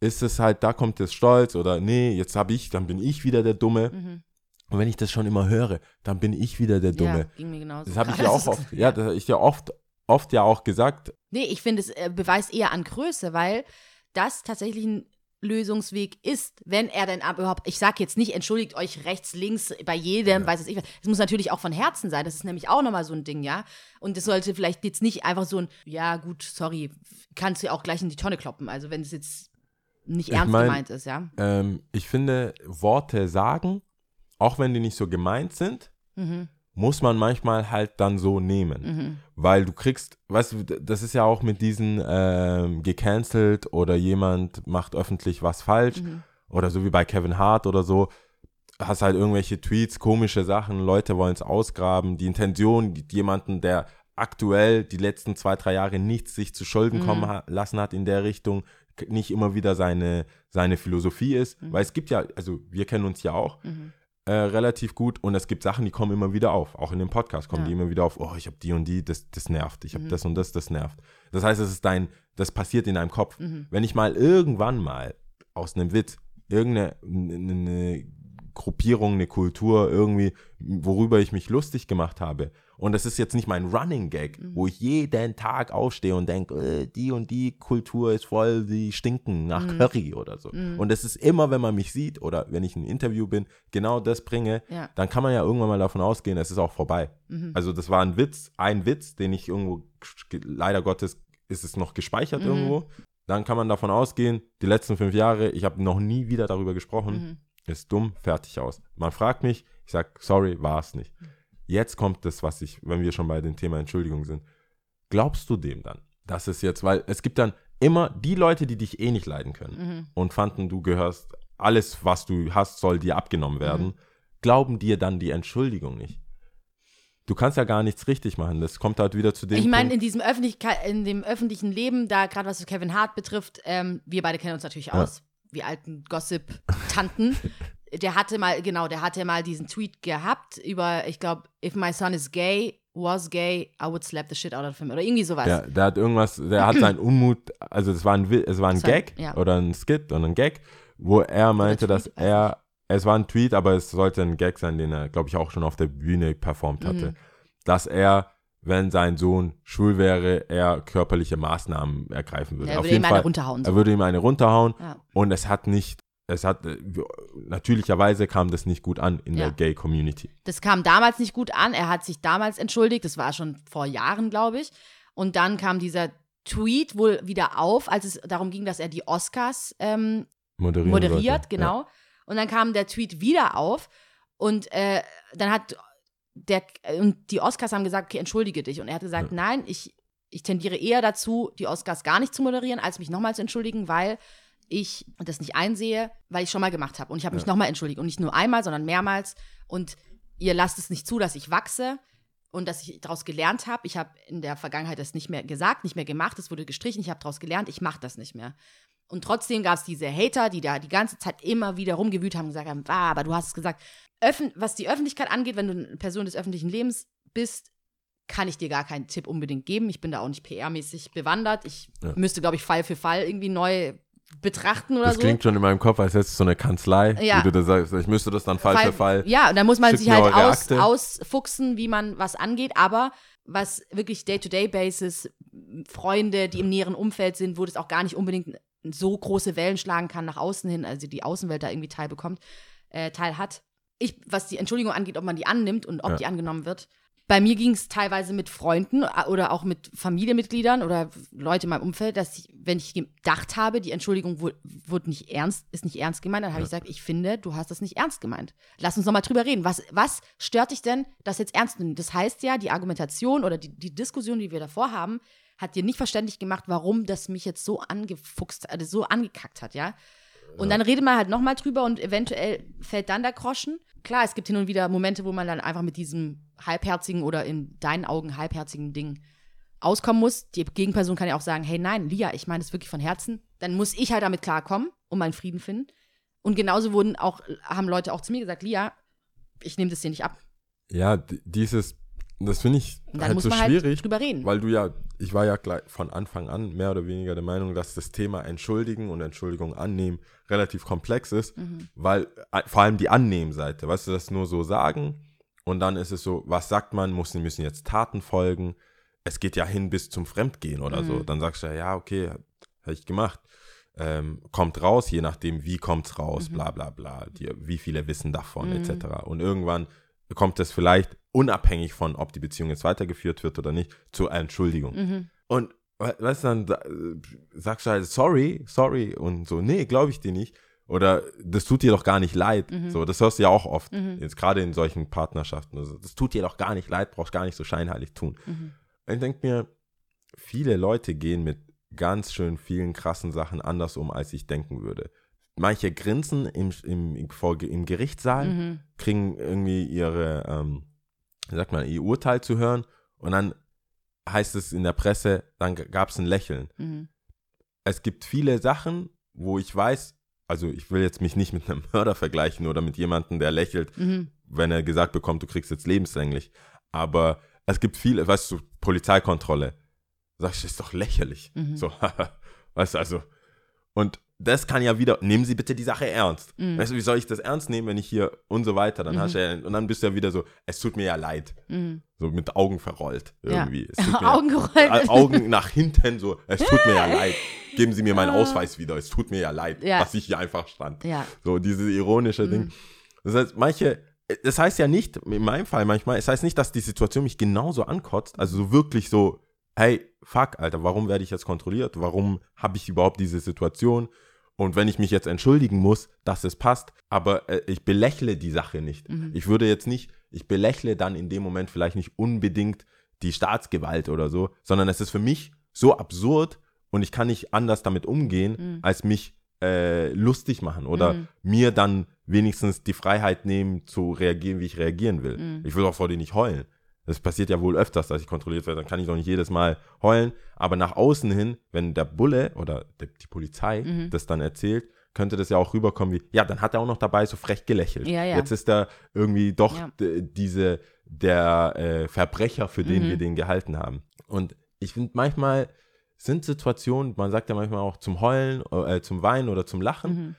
ist es halt, da kommt das Stolz oder nee, jetzt habe ich, dann bin ich wieder der Dumme. Mhm. Und wenn ich das schon immer höre, dann bin ich wieder der Dumme. Ja, ging mir genauso. das habe ich ja auch oft, ja, das habe ich ja oft, oft ja auch gesagt. Nee, ich finde, es äh, beweist eher an Größe, weil das tatsächlich ein Lösungsweg ist, wenn er denn überhaupt, ich sage jetzt nicht, entschuldigt euch rechts, links, bei jedem, weiß es ich was. Es muss natürlich auch von Herzen sein, das ist nämlich auch nochmal so ein Ding, ja. Und das sollte vielleicht jetzt nicht einfach so ein, ja gut, sorry, kannst du ja auch gleich in die Tonne kloppen, also wenn es jetzt nicht Ich ernst mein- gemeint ist, ja. Ähm, ich finde, Worte sagen, auch wenn die nicht so gemeint sind, Mhm. Muss man manchmal halt dann so nehmen. Mhm. Weil du kriegst, weißt du, das ist ja auch mit diesen ähm, gecancelt oder jemand macht öffentlich was falsch Mhm. oder so wie bei Kevin Hart oder so, hast halt irgendwelche Tweets, komische Sachen, Leute wollen es ausgraben, die Intention, jemanden, der aktuell die letzten zwei, drei Jahre nichts sich zu Schulden kommen Mhm. ha lassen hat in der Richtung, nicht immer wieder seine, seine Philosophie ist, weil es gibt ja, also wir kennen uns ja auch, Mhm. Äh, relativ gut und es gibt Sachen, die kommen immer wieder auf. Auch in dem Podcast kommen Ja. die immer wieder auf. Oh, ich habe die und die, das, das nervt. Ich habe Mhm. das und das, das nervt. Das heißt, es ist dein, das passiert in deinem Kopf. Mhm. Wenn ich mal irgendwann mal aus einem Witz irgendeine eine, Gruppierung, eine Kultur irgendwie, worüber ich mich lustig gemacht habe. Und das ist jetzt nicht mein Running Gag, Mhm. wo ich jeden Tag aufstehe und denke, äh, die und die Kultur ist voll, die stinken nach Mhm. Curry oder so. Und das ist immer, wenn man mich sieht oder wenn ich ein Interview bin, genau das bringe, Ja. dann kann man ja irgendwann mal davon ausgehen, es ist auch vorbei. Mhm. Also das war ein Witz, ein Witz, den ich irgendwo, leider Gottes ist es noch gespeichert Mhm. irgendwo. dann kann man davon ausgehen, die letzten fünf Jahre, ich habe noch nie wieder darüber gesprochen, Mhm. ist dumm, fertig aus. Man fragt mich, ich sage, sorry, war es nicht. Jetzt kommt das, was ich, wenn wir schon bei dem Thema Entschuldigung sind. Glaubst du dem dann, dass es jetzt, weil es gibt dann immer die Leute, die dich eh nicht leiden können Mhm. und fanden, du gehörst, alles, was du hast, soll dir abgenommen werden, Mhm. glauben dir dann die Entschuldigung nicht. Du kannst ja gar nichts richtig machen. Das kommt halt wieder zu dem Ich meine, in diesem Öffentlichkeit, in dem öffentlichen Leben, da gerade was Kevin Hart betrifft, ähm, wir beide kennen uns natürlich Ja. aus, wie alten Gossip-Tanten. der hatte mal, genau, der hatte mal diesen Tweet gehabt über, ich glaube, if my son is gay, was gay, I would slap the shit out of him oder irgendwie sowas. Ja, der hat irgendwas, der hat seinen Unmut, also es war ein, es war ein war- Gag ja. oder ein Skit und ein Gag, wo er meinte, dass er, es war ein Tweet, aber es sollte ein Gag sein, den er, glaube ich, auch schon auf der Bühne performt hatte, Mhm. dass er, wenn sein Sohn schwul wäre, er körperliche Maßnahmen ergreifen würde. er auf würde jeden ihm eine Fall, runterhauen. So. er würde ihm eine runterhauen Ja. und es hat nicht, es hat, äh, natürlicherweise kam das nicht gut an in Ja. der Gay-Community. Das kam damals nicht gut an. Er hat sich damals entschuldigt. Das war schon vor Jahren, glaube ich. Und dann kam dieser Tweet wohl wieder auf, als es darum ging, dass er die Oscars ähm, moderiert, sollte. genau. Und dann kam der Tweet wieder auf und äh, dann hat der und die Oscars haben gesagt, okay, entschuldige dich. Und er hat gesagt, nein, ich, ich tendiere eher dazu, die Oscars gar nicht zu moderieren, als mich nochmal zu entschuldigen, weil ich das nicht einsehe, weil ich schon mal gemacht habe. Und ich habe mich Ja. nochmal entschuldigt. Und nicht nur einmal, sondern mehrmals. Und ihr lasst es nicht zu, dass ich wachse und dass ich daraus gelernt habe. Ich habe in der Vergangenheit das nicht mehr gesagt, nicht mehr gemacht, es wurde gestrichen, ich habe daraus gelernt, ich mache das nicht mehr. Und trotzdem gab es diese Hater, die da die ganze Zeit immer wieder rumgewühlt haben und gesagt haben, ah, aber du hast es gesagt. Öffn was die Öffentlichkeit angeht, wenn du eine Person des öffentlichen Lebens bist, kann ich dir gar keinen Tipp unbedingt geben. Ich bin da auch nicht PR-mäßig bewandert. Ich Ja. müsste, glaube ich, Fall für Fall irgendwie neu betrachten oder Das so. klingt schon in meinem Kopf, als hättest du so eine Kanzlei, Ja. wie du das sagst. Ich müsste das dann Fall, für Fall. Ja, und da muss man sich halt aus, ausfuchsen, wie man was angeht. Aber was wirklich Day-to-Day-Basis, Freunde, die im näheren Umfeld sind, wo das auch gar nicht unbedingt so große Wellen schlagen kann nach außen hin, also die Außenwelt da irgendwie Teil bekommt, äh, Teil hat. Ich, was die Entschuldigung angeht, ob man die annimmt und ob Ja. die angenommen wird. Bei mir ging es teilweise mit Freunden äh, oder auch mit Familienmitgliedern oder Leute in meinem Umfeld, dass ich, wenn ich gedacht habe, die Entschuldigung wurde, nicht ernst, ist nicht ernst gemeint, dann habe ich gesagt, ich finde, du hast das nicht ernst gemeint. Lass uns noch mal drüber reden. Was, was stört dich denn, das jetzt ernst zu nehmen? Das heißt ja, die Argumentation oder die, die Diskussion, die wir davor haben, hat dir nicht verständlich gemacht, warum das mich jetzt so angefuchst, also so angekackt hat, ja? Und dann redet man halt nochmal drüber und eventuell fällt dann der Groschen. Klar, es gibt hin und wieder Momente, wo man dann einfach mit diesem halbherzigen oder in deinen Augen halbherzigen Ding auskommen muss. Die Gegenperson kann ja auch sagen, hey nein, Lia, ich meine das wirklich von Herzen. Dann muss ich halt damit klarkommen und meinen Frieden finden. Und genauso wurden auch, haben Leute auch zu mir gesagt, Lia, ich nehme das dir nicht ab. Ja, dieses, das finde ich Und dann halt muss so man schwierig, halt drüber reden. weil du ja, ich war ja gleich von Anfang an mehr oder weniger der Meinung, dass das Thema Entschuldigen und Entschuldigung annehmen relativ komplex ist, Mhm. weil äh, vor allem die Annehmseite, weißt du, das nur so sagen und dann ist es so, was sagt man, muss, müssen jetzt Taten folgen, es geht ja hin bis zum Fremdgehen oder so, Mhm. dann sagst du ja, ja, okay, habe ich gemacht. Ähm, kommt raus, je nachdem, wie kommt's raus, Mhm. bla bla bla, die, wie viele wissen davon, Mhm. etc. Und irgendwann kommt es vielleicht unabhängig von, ob die Beziehung jetzt weitergeführt wird oder nicht, zur Entschuldigung. Mhm. Und we- weißt du, dann sa- sagst du halt, sorry, sorry und so, nee, glaube ich dir nicht. Oder das tut dir doch gar nicht leid. Mhm. So, das hörst du ja auch oft, Mhm. jetzt gerade in solchen Partnerschaften. Also, das tut dir doch gar nicht leid, brauchst gar nicht so scheinheilig tun. Mhm. Ich denke mir, viele Leute gehen mit ganz schön vielen krassen Sachen anders um, als ich denken würde. Manche grinsen im, im, im, Gerichtssaal, Mhm. kriegen irgendwie ihre, ähm, sagt man, ihr Urteil zu hören und dann heißt es in der Presse, dann gab es ein Lächeln. Mhm. Es gibt viele Sachen, wo ich weiß, also ich will jetzt mich nicht mit einem Mörder vergleichen oder mit jemandem, der lächelt, Mhm. wenn er gesagt bekommt, du kriegst jetzt lebenslänglich. Aber es gibt viele, weißt du, Polizeikontrolle. Sagst du, ist doch lächerlich. Mhm. So, weißt du, also. Und das kann ja wieder, nehmen Sie bitte die Sache ernst. Mhm. Weißt du, wie soll ich das ernst nehmen, wenn ich hier und so weiter, dann Mhm. hast du ja, und dann bist du ja wieder so, es tut mir ja leid. Mhm. So mit Augen verrollt irgendwie. Mir, Augen gerollt. Äh, Augen nach hinten so, es tut mir ja leid. Geben Sie mir meinen Ah. Ausweis wieder, es tut mir ja leid, Ja. dass ich hier einfach stand. Ja. So dieses ironische Mhm. Ding. Das heißt, manche, das heißt ja nicht, in meinem Fall manchmal, es heißt nicht, dass die Situation mich genauso ankotzt, also so wirklich so hey, fuck, Alter, warum werde ich jetzt kontrolliert? Warum habe ich überhaupt diese Situation? Und wenn ich mich jetzt entschuldigen muss, dass es passt, aber äh, ich belächle die Sache nicht. Mhm. Ich würde jetzt nicht, ich belächle dann in dem Moment vielleicht nicht unbedingt die Staatsgewalt oder so, sondern es ist für mich so absurd und ich kann nicht anders damit umgehen, Mhm. als mich äh, lustig machen oder Mhm. mir dann wenigstens die Freiheit nehmen, zu reagieren, wie ich reagieren will. Mhm. Ich will auch vor dir nicht heulen. Das passiert ja wohl öfters, dass ich kontrolliert werde. Dann kann ich doch nicht jedes Mal heulen. Aber nach außen hin, wenn der Bulle oder die, die Polizei Mhm. das dann erzählt, könnte das ja auch rüberkommen wie, ja, dann hat er auch noch dabei so frech gelächelt. Ja, ja. Jetzt ist er irgendwie doch Ja. diese, der äh, Verbrecher, für den Mhm. wir den gehalten haben. Und ich finde manchmal sind Situationen, man sagt ja manchmal auch zum Heulen, äh, zum Weinen oder zum Lachen. Mhm.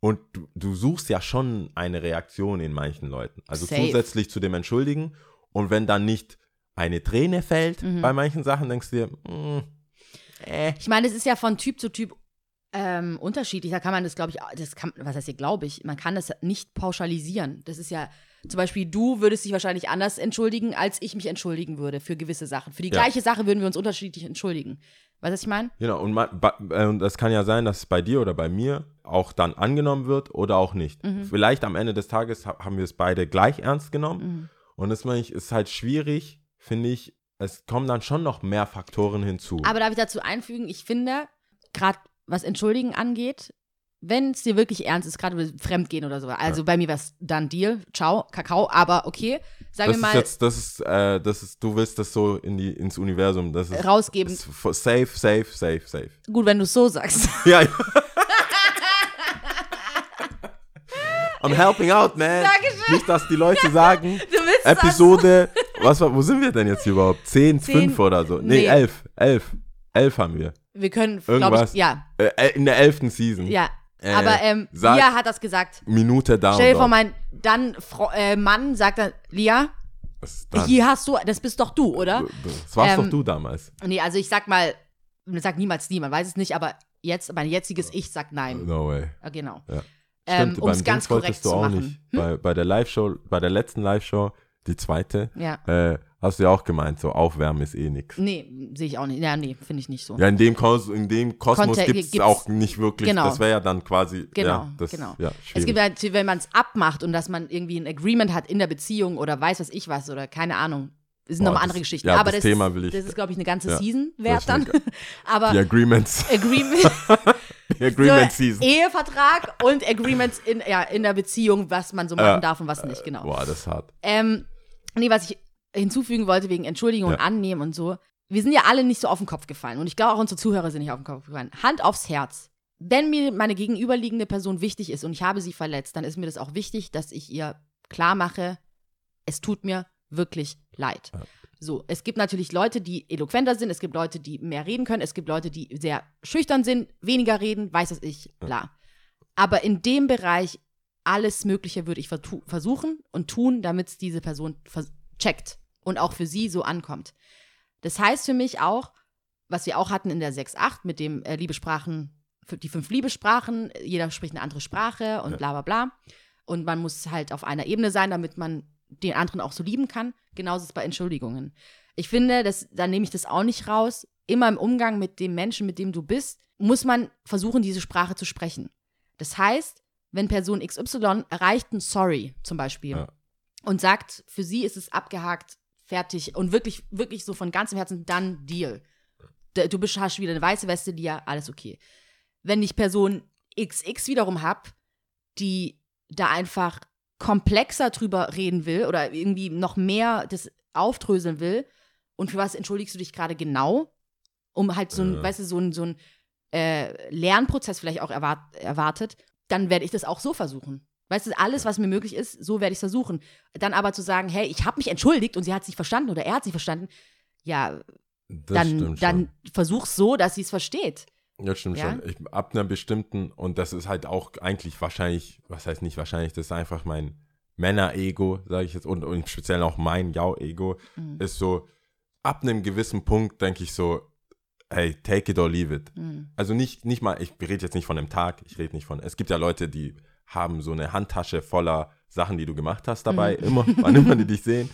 Und du, du suchst ja schon eine Reaktion in manchen Leuten. Also Safe. zusätzlich zu dem Entschuldigen. Und wenn dann nicht eine Träne fällt Mhm. bei manchen Sachen, denkst du dir, mm, äh, Ich meine, es ist ja von Typ zu Typ ähm, unterschiedlich. Da kann man das, glaube ich, das kann, was heißt hier, glaube ich, man kann das nicht pauschalisieren. Das ist ja, zum Beispiel, du würdest dich wahrscheinlich anders entschuldigen, als ich mich entschuldigen würde für gewisse Sachen. Für die Ja. gleiche Sache würden wir uns unterschiedlich entschuldigen. Weißt du, was ich meine? genau. Und, ma- ba- äh, das kann ja sein, dass es bei dir oder bei mir auch dann angenommen wird oder auch nicht. Mhm. Vielleicht am Ende des Tages ha haben wir es beide gleich ernst genommen. Mhm. Und das meine ich, ist halt schwierig, finde ich. Es kommen dann schon noch mehr Faktoren hinzu. Aber darf ich dazu einfügen, ich finde, gerade was Entschuldigen angeht, wenn es dir wirklich ernst ist, gerade mit Fremdgehen oder so, also bei mir war es dann Deal, ciao, Kakao, aber okay, sagen das wir ist mal, jetzt, das ist, äh, das ist, du willst das so in die, ins Universum, das ist, rausgeben. ist safe, safe, safe, safe. Gut, wenn du es so sagst. Ja. ja. I'm helping out, man. Dankeschön. Nicht, dass die Leute sagen, Du Episode, was war, wo sind wir denn jetzt hier überhaupt? 10, Zehn. 5 oder so? Nee, Nee. 11, 11. 11 haben wir. Wir können, glaube ich, ja, Äh, in der 11. Season. ja. Äh, aber ähm, sag- Lia hat das gesagt. Minute down. Stell dir vor, mein dann äh, Mann sagt dann, Lia, das, hier hast du, das bist doch du, oder? das warst Ähm, doch du damals. Nee, also ich sag mal, man sagt niemals nie, man weiß es nicht, aber jetzt, mein jetziges Ich sagt nein. No way. Ja, genau. Ja. Ähm, um es ganz korrekt du zu auch machen. nicht. Hm? Bei, bei der Live-Show, bei der letzten Live-Show, die zweite, Ja. äh, hast du ja auch gemeint, so aufwärmen ist eh nix. Nee, sehe ich auch nicht. Ja, nee, finde ich nicht so. Ja, in dem, Kos in dem Kosmos gibt es auch nicht wirklich. Genau. Das wäre ja dann quasi. Genau, ja, das, genau. Ja, Es gibt halt, wenn man es abmacht und dass man irgendwie ein Agreement hat in der Beziehung oder weiß was ich was oder keine Ahnung. Das sind nochmal andere Geschichten. ja, Aber das Thema will ich- das ist, glaube ich, eine ganze ja, Season wert dann. Aber die Agreements. Agreement, Die Agreement so, Season. Ehevertrag und Agreements in, ja, in der Beziehung, was man so machen Ja. darf und was nicht, genau. Boah, das ist hart. Ähm, nee, was ich hinzufügen wollte wegen Entschuldigung und Ja. Annehmen und so. Wir sind ja alle nicht so auf den Kopf gefallen. Und ich glaube auch unsere Zuhörer sind nicht auf den Kopf gefallen. Hand aufs Herz. Wenn mir meine gegenüberliegende Person wichtig ist und ich habe sie verletzt, dann ist mir das auch wichtig, dass ich ihr klar mache, es tut mir wirklich leid. Ja. So, es gibt natürlich Leute, die eloquenter sind, es gibt Leute, die mehr reden können, es gibt Leute, die sehr schüchtern sind, weniger reden, weiß was ich, bla. Aber in dem Bereich alles Mögliche würde ich versuchen und tun, damit es diese Person checkt und auch für sie so ankommt. Das heißt für mich auch, was wir auch hatten in der 6.8 mit dem äh, Liebesprachen, die fünf Liebesprachen, jeder spricht eine andere Sprache und Ja. bla bla bla. Und man muss halt auf einer Ebene sein, damit man den anderen auch so lieben kann. Genauso ist es bei Entschuldigungen. Ich finde, das, da nehme ich das auch nicht raus. Immer im Umgang mit dem Menschen, mit dem du bist, muss man versuchen, diese Sprache zu sprechen. Das heißt, wenn Person XY erreicht ein Sorry zum Beispiel Ja. und sagt, für sie ist es abgehakt, fertig und wirklich, wirklich so von ganzem Herzen, dann Deal. Du bist- hast wieder eine weiße Weste, die ja, alles okay. Wenn ich Person XX wiederum hab, die da einfach komplexer drüber reden will oder irgendwie noch mehr das aufdröseln will und für was entschuldigst du dich gerade genau, um halt so ein, Ja. weißt du, so ein, so ein äh, Lernprozess vielleicht auch erwart erwartet, dann werde ich das auch so versuchen. Weißt du, alles, was mir möglich ist, so werde ich es versuchen. Dann aber zu sagen, hey, ich habe mich entschuldigt und sie hat sich verstanden oder er hat sich verstanden, ja, Das dann, dann schon. versuch's so, dass sie es versteht. Das stimmt Ja? schon. Ich, ab einer bestimmten, und das ist halt auch eigentlich wahrscheinlich, was heißt nicht wahrscheinlich, das ist einfach mein Männer-Ego, sage ich jetzt, und, und speziell auch mein Jau-Ego, Mhm. ist so, ab einem gewissen Punkt denke ich so, hey, take it or leave it. Mhm. Also nicht, nicht mal, ich rede jetzt nicht von einem Tag, ich rede nicht von, es gibt ja Leute, die haben so eine Handtasche voller Sachen, die du gemacht hast dabei, Mhm. immer, wann immer die dich sehen.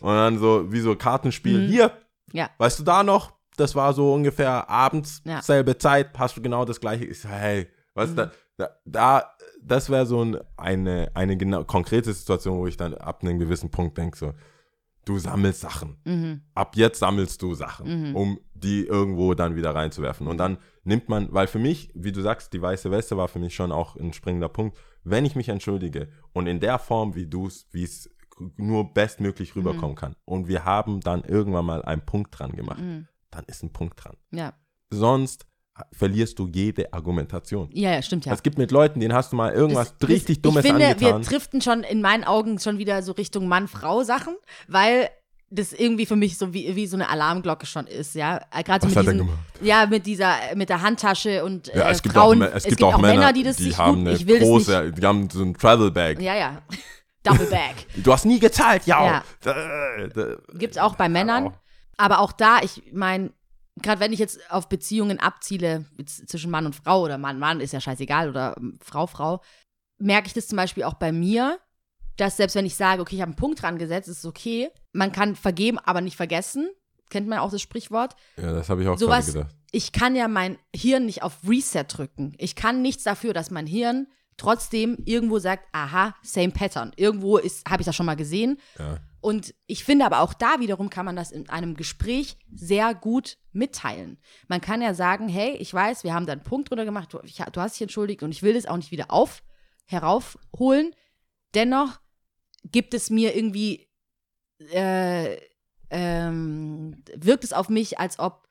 Und dann so, wie so Kartenspiel, Mhm. hier, Ja. weißt du da noch? das war so ungefähr abends, Ja. selbe Zeit, hast du genau das gleiche. Ich so, hey, was Mhm. da, da, da, das wäre so ein, eine, eine genau, konkrete Situation, wo ich dann ab einem gewissen Punkt denke, so, du sammelst Sachen. Mhm. Ab jetzt sammelst du Sachen, um die irgendwo dann wieder reinzuwerfen. Und dann nimmt man, weil für mich, wie du sagst, die weiße Weste war für mich schon auch ein springender Punkt. Wenn ich mich entschuldige und in der Form, wie du es, wie es nur bestmöglich rüberkommen kann, und wir haben dann irgendwann mal einen Punkt dran gemacht, Mhm. dann ist ein Punkt dran. Ja. Sonst verlierst du jede Argumentation. ja, ja, stimmt ja. Es gibt mit Leuten, denen hast du mal irgendwas Das- richtig das, Dummes Ich finde, angetan. wir driften schon in meinen Augen schon wieder so Richtung Mann-Frau-Sachen, weil das irgendwie für mich so wie, wie so eine Alarmglocke schon ist, ja. Äh, Gerade mit er gemacht? Ja, mit dieser, mit der Handtasche und äh, ja, es gibt, Frauen. auch, es gibt auch Männer, die das die haben gut, eine große, die haben so ein Travel Bag. Ja, ja. Double Bag. Du hast nie gezahlt, ja. Ja. Da- Gibt's auch bei Männern. Aber auch da, ich meine, gerade wenn ich jetzt auf Beziehungen abziele, zwischen Mann und Frau oder Mann, Mann, ist ja scheißegal, oder ähm, Frau, Frau, merke ich das zum Beispiel auch bei mir, dass selbst wenn ich sage, okay, ich habe einen Punkt dran gesetzt, ist es okay, man kann vergeben, aber nicht vergessen. Kennt man auch das Sprichwort. Ja, das habe ich auch gerade Sowas, gedacht. ich kann ja mein Hirn nicht auf Reset drücken. Ich kann nichts dafür, dass mein Hirn trotzdem irgendwo sagt, aha, same pattern. Irgendwo habe ich das schon mal gesehen. Ja. Und ich finde aber auch da wiederum kann man das in einem Gespräch sehr gut mitteilen. Man kann ja sagen, hey, ich weiß, wir haben da einen Punkt drunter gemacht, du, ich, du hast dich entschuldigt und ich will das auch nicht wieder auf, heraufholen. Dennoch gibt es mir irgendwie, äh, ähm, wirkt es auf mich, als ob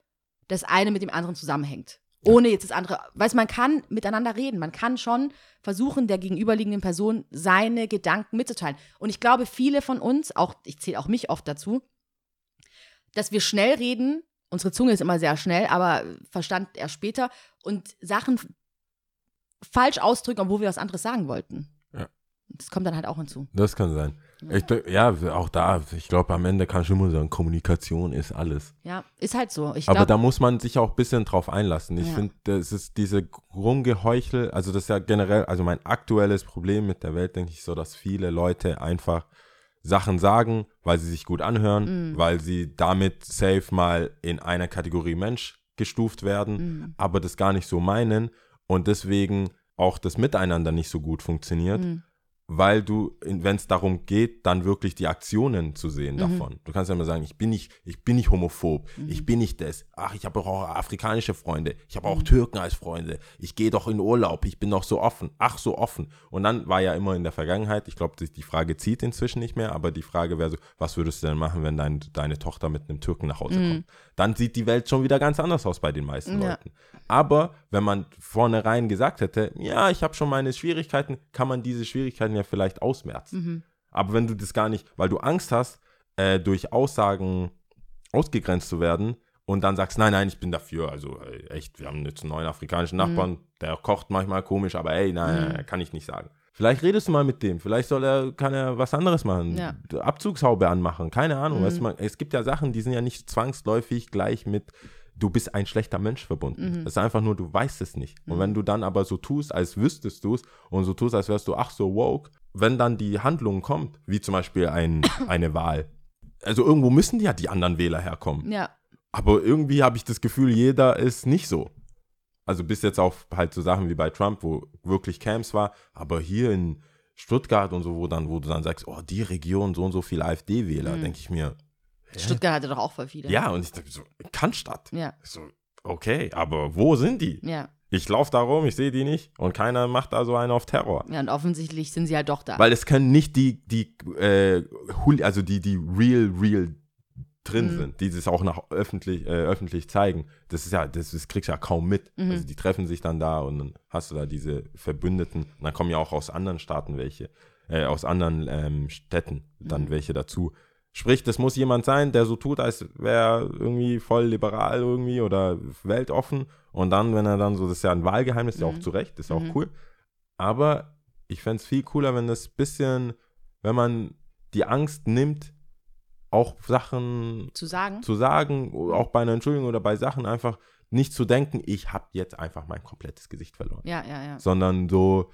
das eine mit dem anderen zusammenhängt. Ohne jetzt das andere, weißt man kann miteinander reden, man kann schon versuchen, der gegenüberliegenden Person seine Gedanken mitzuteilen. Und ich glaube, viele von uns, auch ich zähle auch mich oft dazu, dass wir schnell reden, unsere Zunge ist immer sehr schnell, aber Verstand erst später und Sachen falsch ausdrücken, obwohl wir was anderes sagen wollten. Das kommt dann halt auch hinzu. Das kann sein. Ich, ja, auch da, ich glaube, am Ende kann ich immer sagen, Kommunikation ist alles. Ja, ist halt so. Ich Aber da muss man sich auch ein bisschen drauf einlassen. Ich Ja. finde, das ist diese Rumgeheuchel, also das ist ja generell, also mein aktuelles Problem mit der Welt, denke ich so, dass viele Leute einfach Sachen sagen, weil sie sich gut anhören, Mhm. weil sie damit safe mal in einer Kategorie Mensch gestuft werden, Mhm. aber das gar nicht so meinen und deswegen auch das Miteinander nicht so gut funktioniert, Mhm. Weil du, wenn es darum geht, dann wirklich die Aktionen zu sehen Mhm. davon. Du kannst ja immer sagen, ich bin nicht, ich bin nicht homophob, ich bin nicht das. Ach, ich habe auch afrikanische Freunde, ich habe auch Mhm. Türken als Freunde, ich gehe doch in Urlaub, ich bin doch so offen, ach so offen. Und dann war ja immer in der Vergangenheit, ich glaube, die, die Frage zieht inzwischen nicht mehr, aber die Frage wäre so, was würdest du denn machen, wenn dein, deine Tochter mit einem Türken nach Hause kommt? Dann sieht die Welt schon wieder ganz anders aus bei den meisten Mhm. Ja. Leuten. Aber wenn man vornherein gesagt hätte, ja, ich habe schon meine Schwierigkeiten, kann man diese Schwierigkeiten ja vielleicht ausmerzen. Mhm. Aber wenn du das gar nicht, weil du Angst hast, äh, durch Aussagen ausgegrenzt zu werden und dann sagst, nein, nein, ich bin dafür. Also ey, echt, wir haben jetzt einen neuen afrikanischen Nachbarn, der kocht manchmal komisch, aber ey, nein, nein, nein, kann ich nicht sagen. Vielleicht redest du mal mit dem, vielleicht soll er, kann er was anderes machen, Ja. Abzugshaube anmachen, keine Ahnung. Mhm. Weißt du, man, es gibt ja Sachen, die sind ja nicht zwangsläufig gleich mit, du bist ein schlechter Mensch verbunden. Mhm. Das ist einfach nur, du weißt es nicht. Und wenn du dann aber so tust, als wüsstest du es und so tust, als wärst du, ach so woke, wenn dann die Handlung kommt, wie zum Beispiel ein, eine Wahl, also irgendwo müssen ja die anderen Wähler herkommen. ja. Aber irgendwie habe ich das Gefühl, jeder ist nicht so. Also bis jetzt auf halt so Sachen wie bei Trump, wo wirklich Camps war, aber hier in Stuttgart und so, wo dann, wo du dann sagst, oh, die Region, so und so viel AfD-Wähler, Mhm. denke ich mir, Stuttgart hatte doch auch voll viele. ja, und ich dachte so, Cannstatt. Ja, So, okay, aber wo sind die? ja. Ich laufe da rum, ich sehe die nicht und keiner macht da so einen auf Terror. Ja, und offensichtlich sind sie halt doch da. Weil es können nicht die, die, äh, also die, die real, real drin Mhm. sind, die das auch nach öffentlich, äh, öffentlich zeigen. Das ist ja, das, das kriegst du ja kaum mit. Mhm. Also die treffen sich dann da und dann hast du da diese Verbündeten. Und dann kommen ja auch aus anderen Staaten welche, äh, aus anderen ähm, Städten dann Mhm. welche dazu. Sprich, das muss jemand sein, der so tut, als wäre er irgendwie voll liberal irgendwie oder weltoffen. Und dann, wenn er dann so, das ist ja ein Wahlgeheimnis, ja auch Mhm. zu Recht, ist ja Mhm. auch cool. Aber ich fände es viel cooler, wenn das bisschen, wenn man die Angst nimmt, auch Sachen zu sagen. zu sagen, auch bei einer Entschuldigung oder bei Sachen einfach nicht zu denken, ich habe jetzt einfach mein komplettes Gesicht verloren. Ja, ja, ja. Sondern so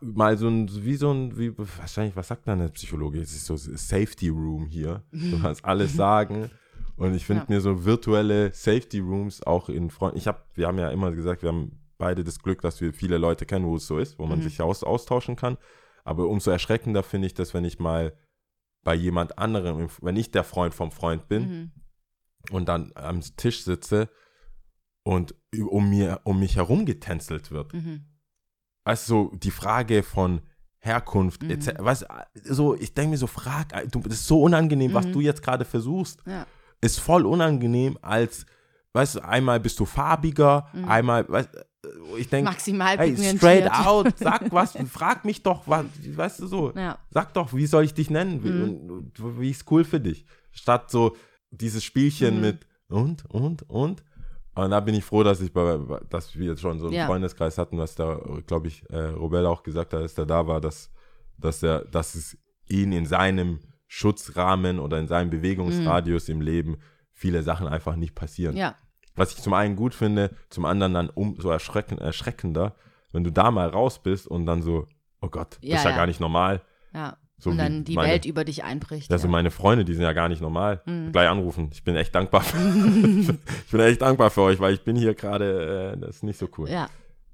mal so ein, wie so ein, wie, wahrscheinlich, was sagt dann der Psychologe? Es ist so Safety Room hier. Du kannst alles sagen Und ich finde Ja. mir so virtuelle Safety Rooms auch in Freunden. Ich habe, wir haben ja immer gesagt, wir haben beide das Glück, dass wir viele Leute kennen, wo es so ist, wo man Mhm. sich aus, austauschen kann. Aber umso erschreckender finde ich das, wenn ich mal bei jemand anderem, wenn ich der Freund vom Freund bin Mhm. und dann am Tisch sitze und um, mir, um mich herum getänzelt wird. Mhm. Also die Frage von Herkunft, Mhm. etc. Was, so, ich denke mir so, frag, du, das ist so unangenehm, was Mhm. du jetzt gerade versuchst Ja. ist voll unangenehm, als, weißt du, einmal bist du farbiger, Mhm. einmal, weißt, ich denke, Maximal hey, straight out, sag was, frag mich doch, was, weißt du so, Ja. sag doch, wie soll ich dich nennen, wie, Mhm. und wie ist cool für dich, statt so dieses Spielchen Mhm. mit und, und, und. Und da bin ich froh, dass ich bei, dass wir jetzt schon so einen Ja. Freundeskreis hatten, was da, glaube ich, äh, Robel auch gesagt hat, als er da war, dass, dass er, dass es ihn in seinem Schutzrahmen oder in seinem Bewegungsradius im Leben viele Sachen einfach nicht passieren. Mhm. Ja. Was ich zum einen gut finde, zum anderen dann umso erschrecken, erschreckender, wenn du da mal raus bist und dann so, oh Gott, das Ja, ist ja, ja. gar nicht normal. ja. So und dann die meine- Welt über dich einbricht. Ja, so meine Freunde, die sind ja gar nicht normal. Mhm. Gleich anrufen. Ich bin echt dankbar. Für, ich bin echt dankbar für euch, weil ich bin hier gerade, äh, das ist nicht so cool. ja.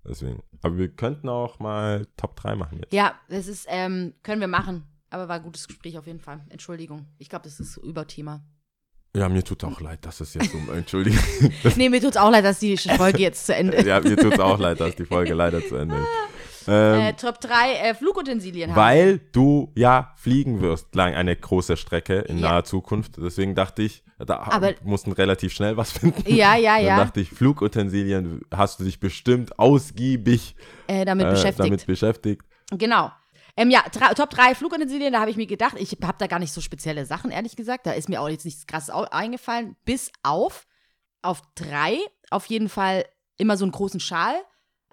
Deswegen. Aber wir könnten auch mal Top 3 machen jetzt. Ja, das ist, ähm, können wir machen. Aber war ein gutes Gespräch auf jeden Fall. Entschuldigung. Ich glaube, das ist Überthema. Ja, mir tut auch leid, dass es jetzt um, Entschuldigung. nee, mir tut's auch leid, dass die Folge jetzt zu Ende ist. ja, mir tut es auch leid, dass die Folge leider zu Ende ist. Ähm, Äh, Top 3 äh, Flugutensilien haben. weil du ja fliegen wirst, lang eine große Strecke in Ja. naher Zukunft. Deswegen dachte ich, da Aber- mussten relativ schnell was finden. Ja, ja, Dann ja. dachte ich, Flugutensilien hast du dich bestimmt ausgiebig Äh, damit äh, beschäftigt. damit beschäftigt. Genau. Ähm, ja, Top 3 Flugutensilien, da habe ich mir gedacht, ich habe da gar nicht so spezielle Sachen, ehrlich gesagt. Da ist mir auch jetzt nichts krasses eingefallen. Bis auf, auf drei, auf jeden Fall immer so einen großen Schal.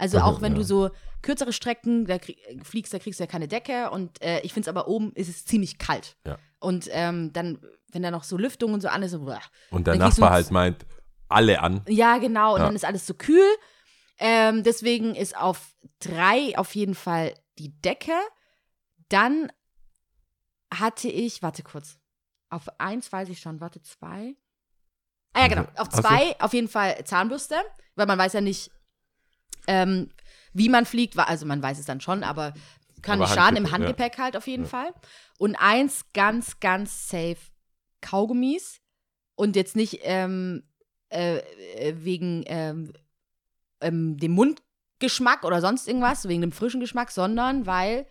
Also Aha, auch wenn ja. du so kürzere Strecken da krieg, fliegst, da kriegst du ja keine Decke. Und äh, ich finde es aber oben ist es ziemlich kalt. Ja. Und ähm, dann, wenn da noch so Lüftung und so alles, so, boah. Und der Nachbar halt meint, alle an. Ja, genau. Und Ja. dann ist alles so kühl. Ähm, deswegen ist auf drei auf jeden Fall die Decke. Dann hatte ich, warte kurz. Auf eins weiß ich schon, warte, zwei. Ah ja, genau. Auf zwei auf jeden Fall Zahnbürste, weil man weiß ja nicht, ähm, wie man fliegt. Also man weiß es dann schon, aber kann Aber nicht schaden im Handgepäck, ja. Halt auf jeden Ja. Fall. Und eins ganz, ganz safe Kaugummis. Und jetzt nicht ähm, äh, äh, wegen ähm, ähm, dem Mundgeschmack oder sonst irgendwas, wegen dem frischen Geschmack, sondern weil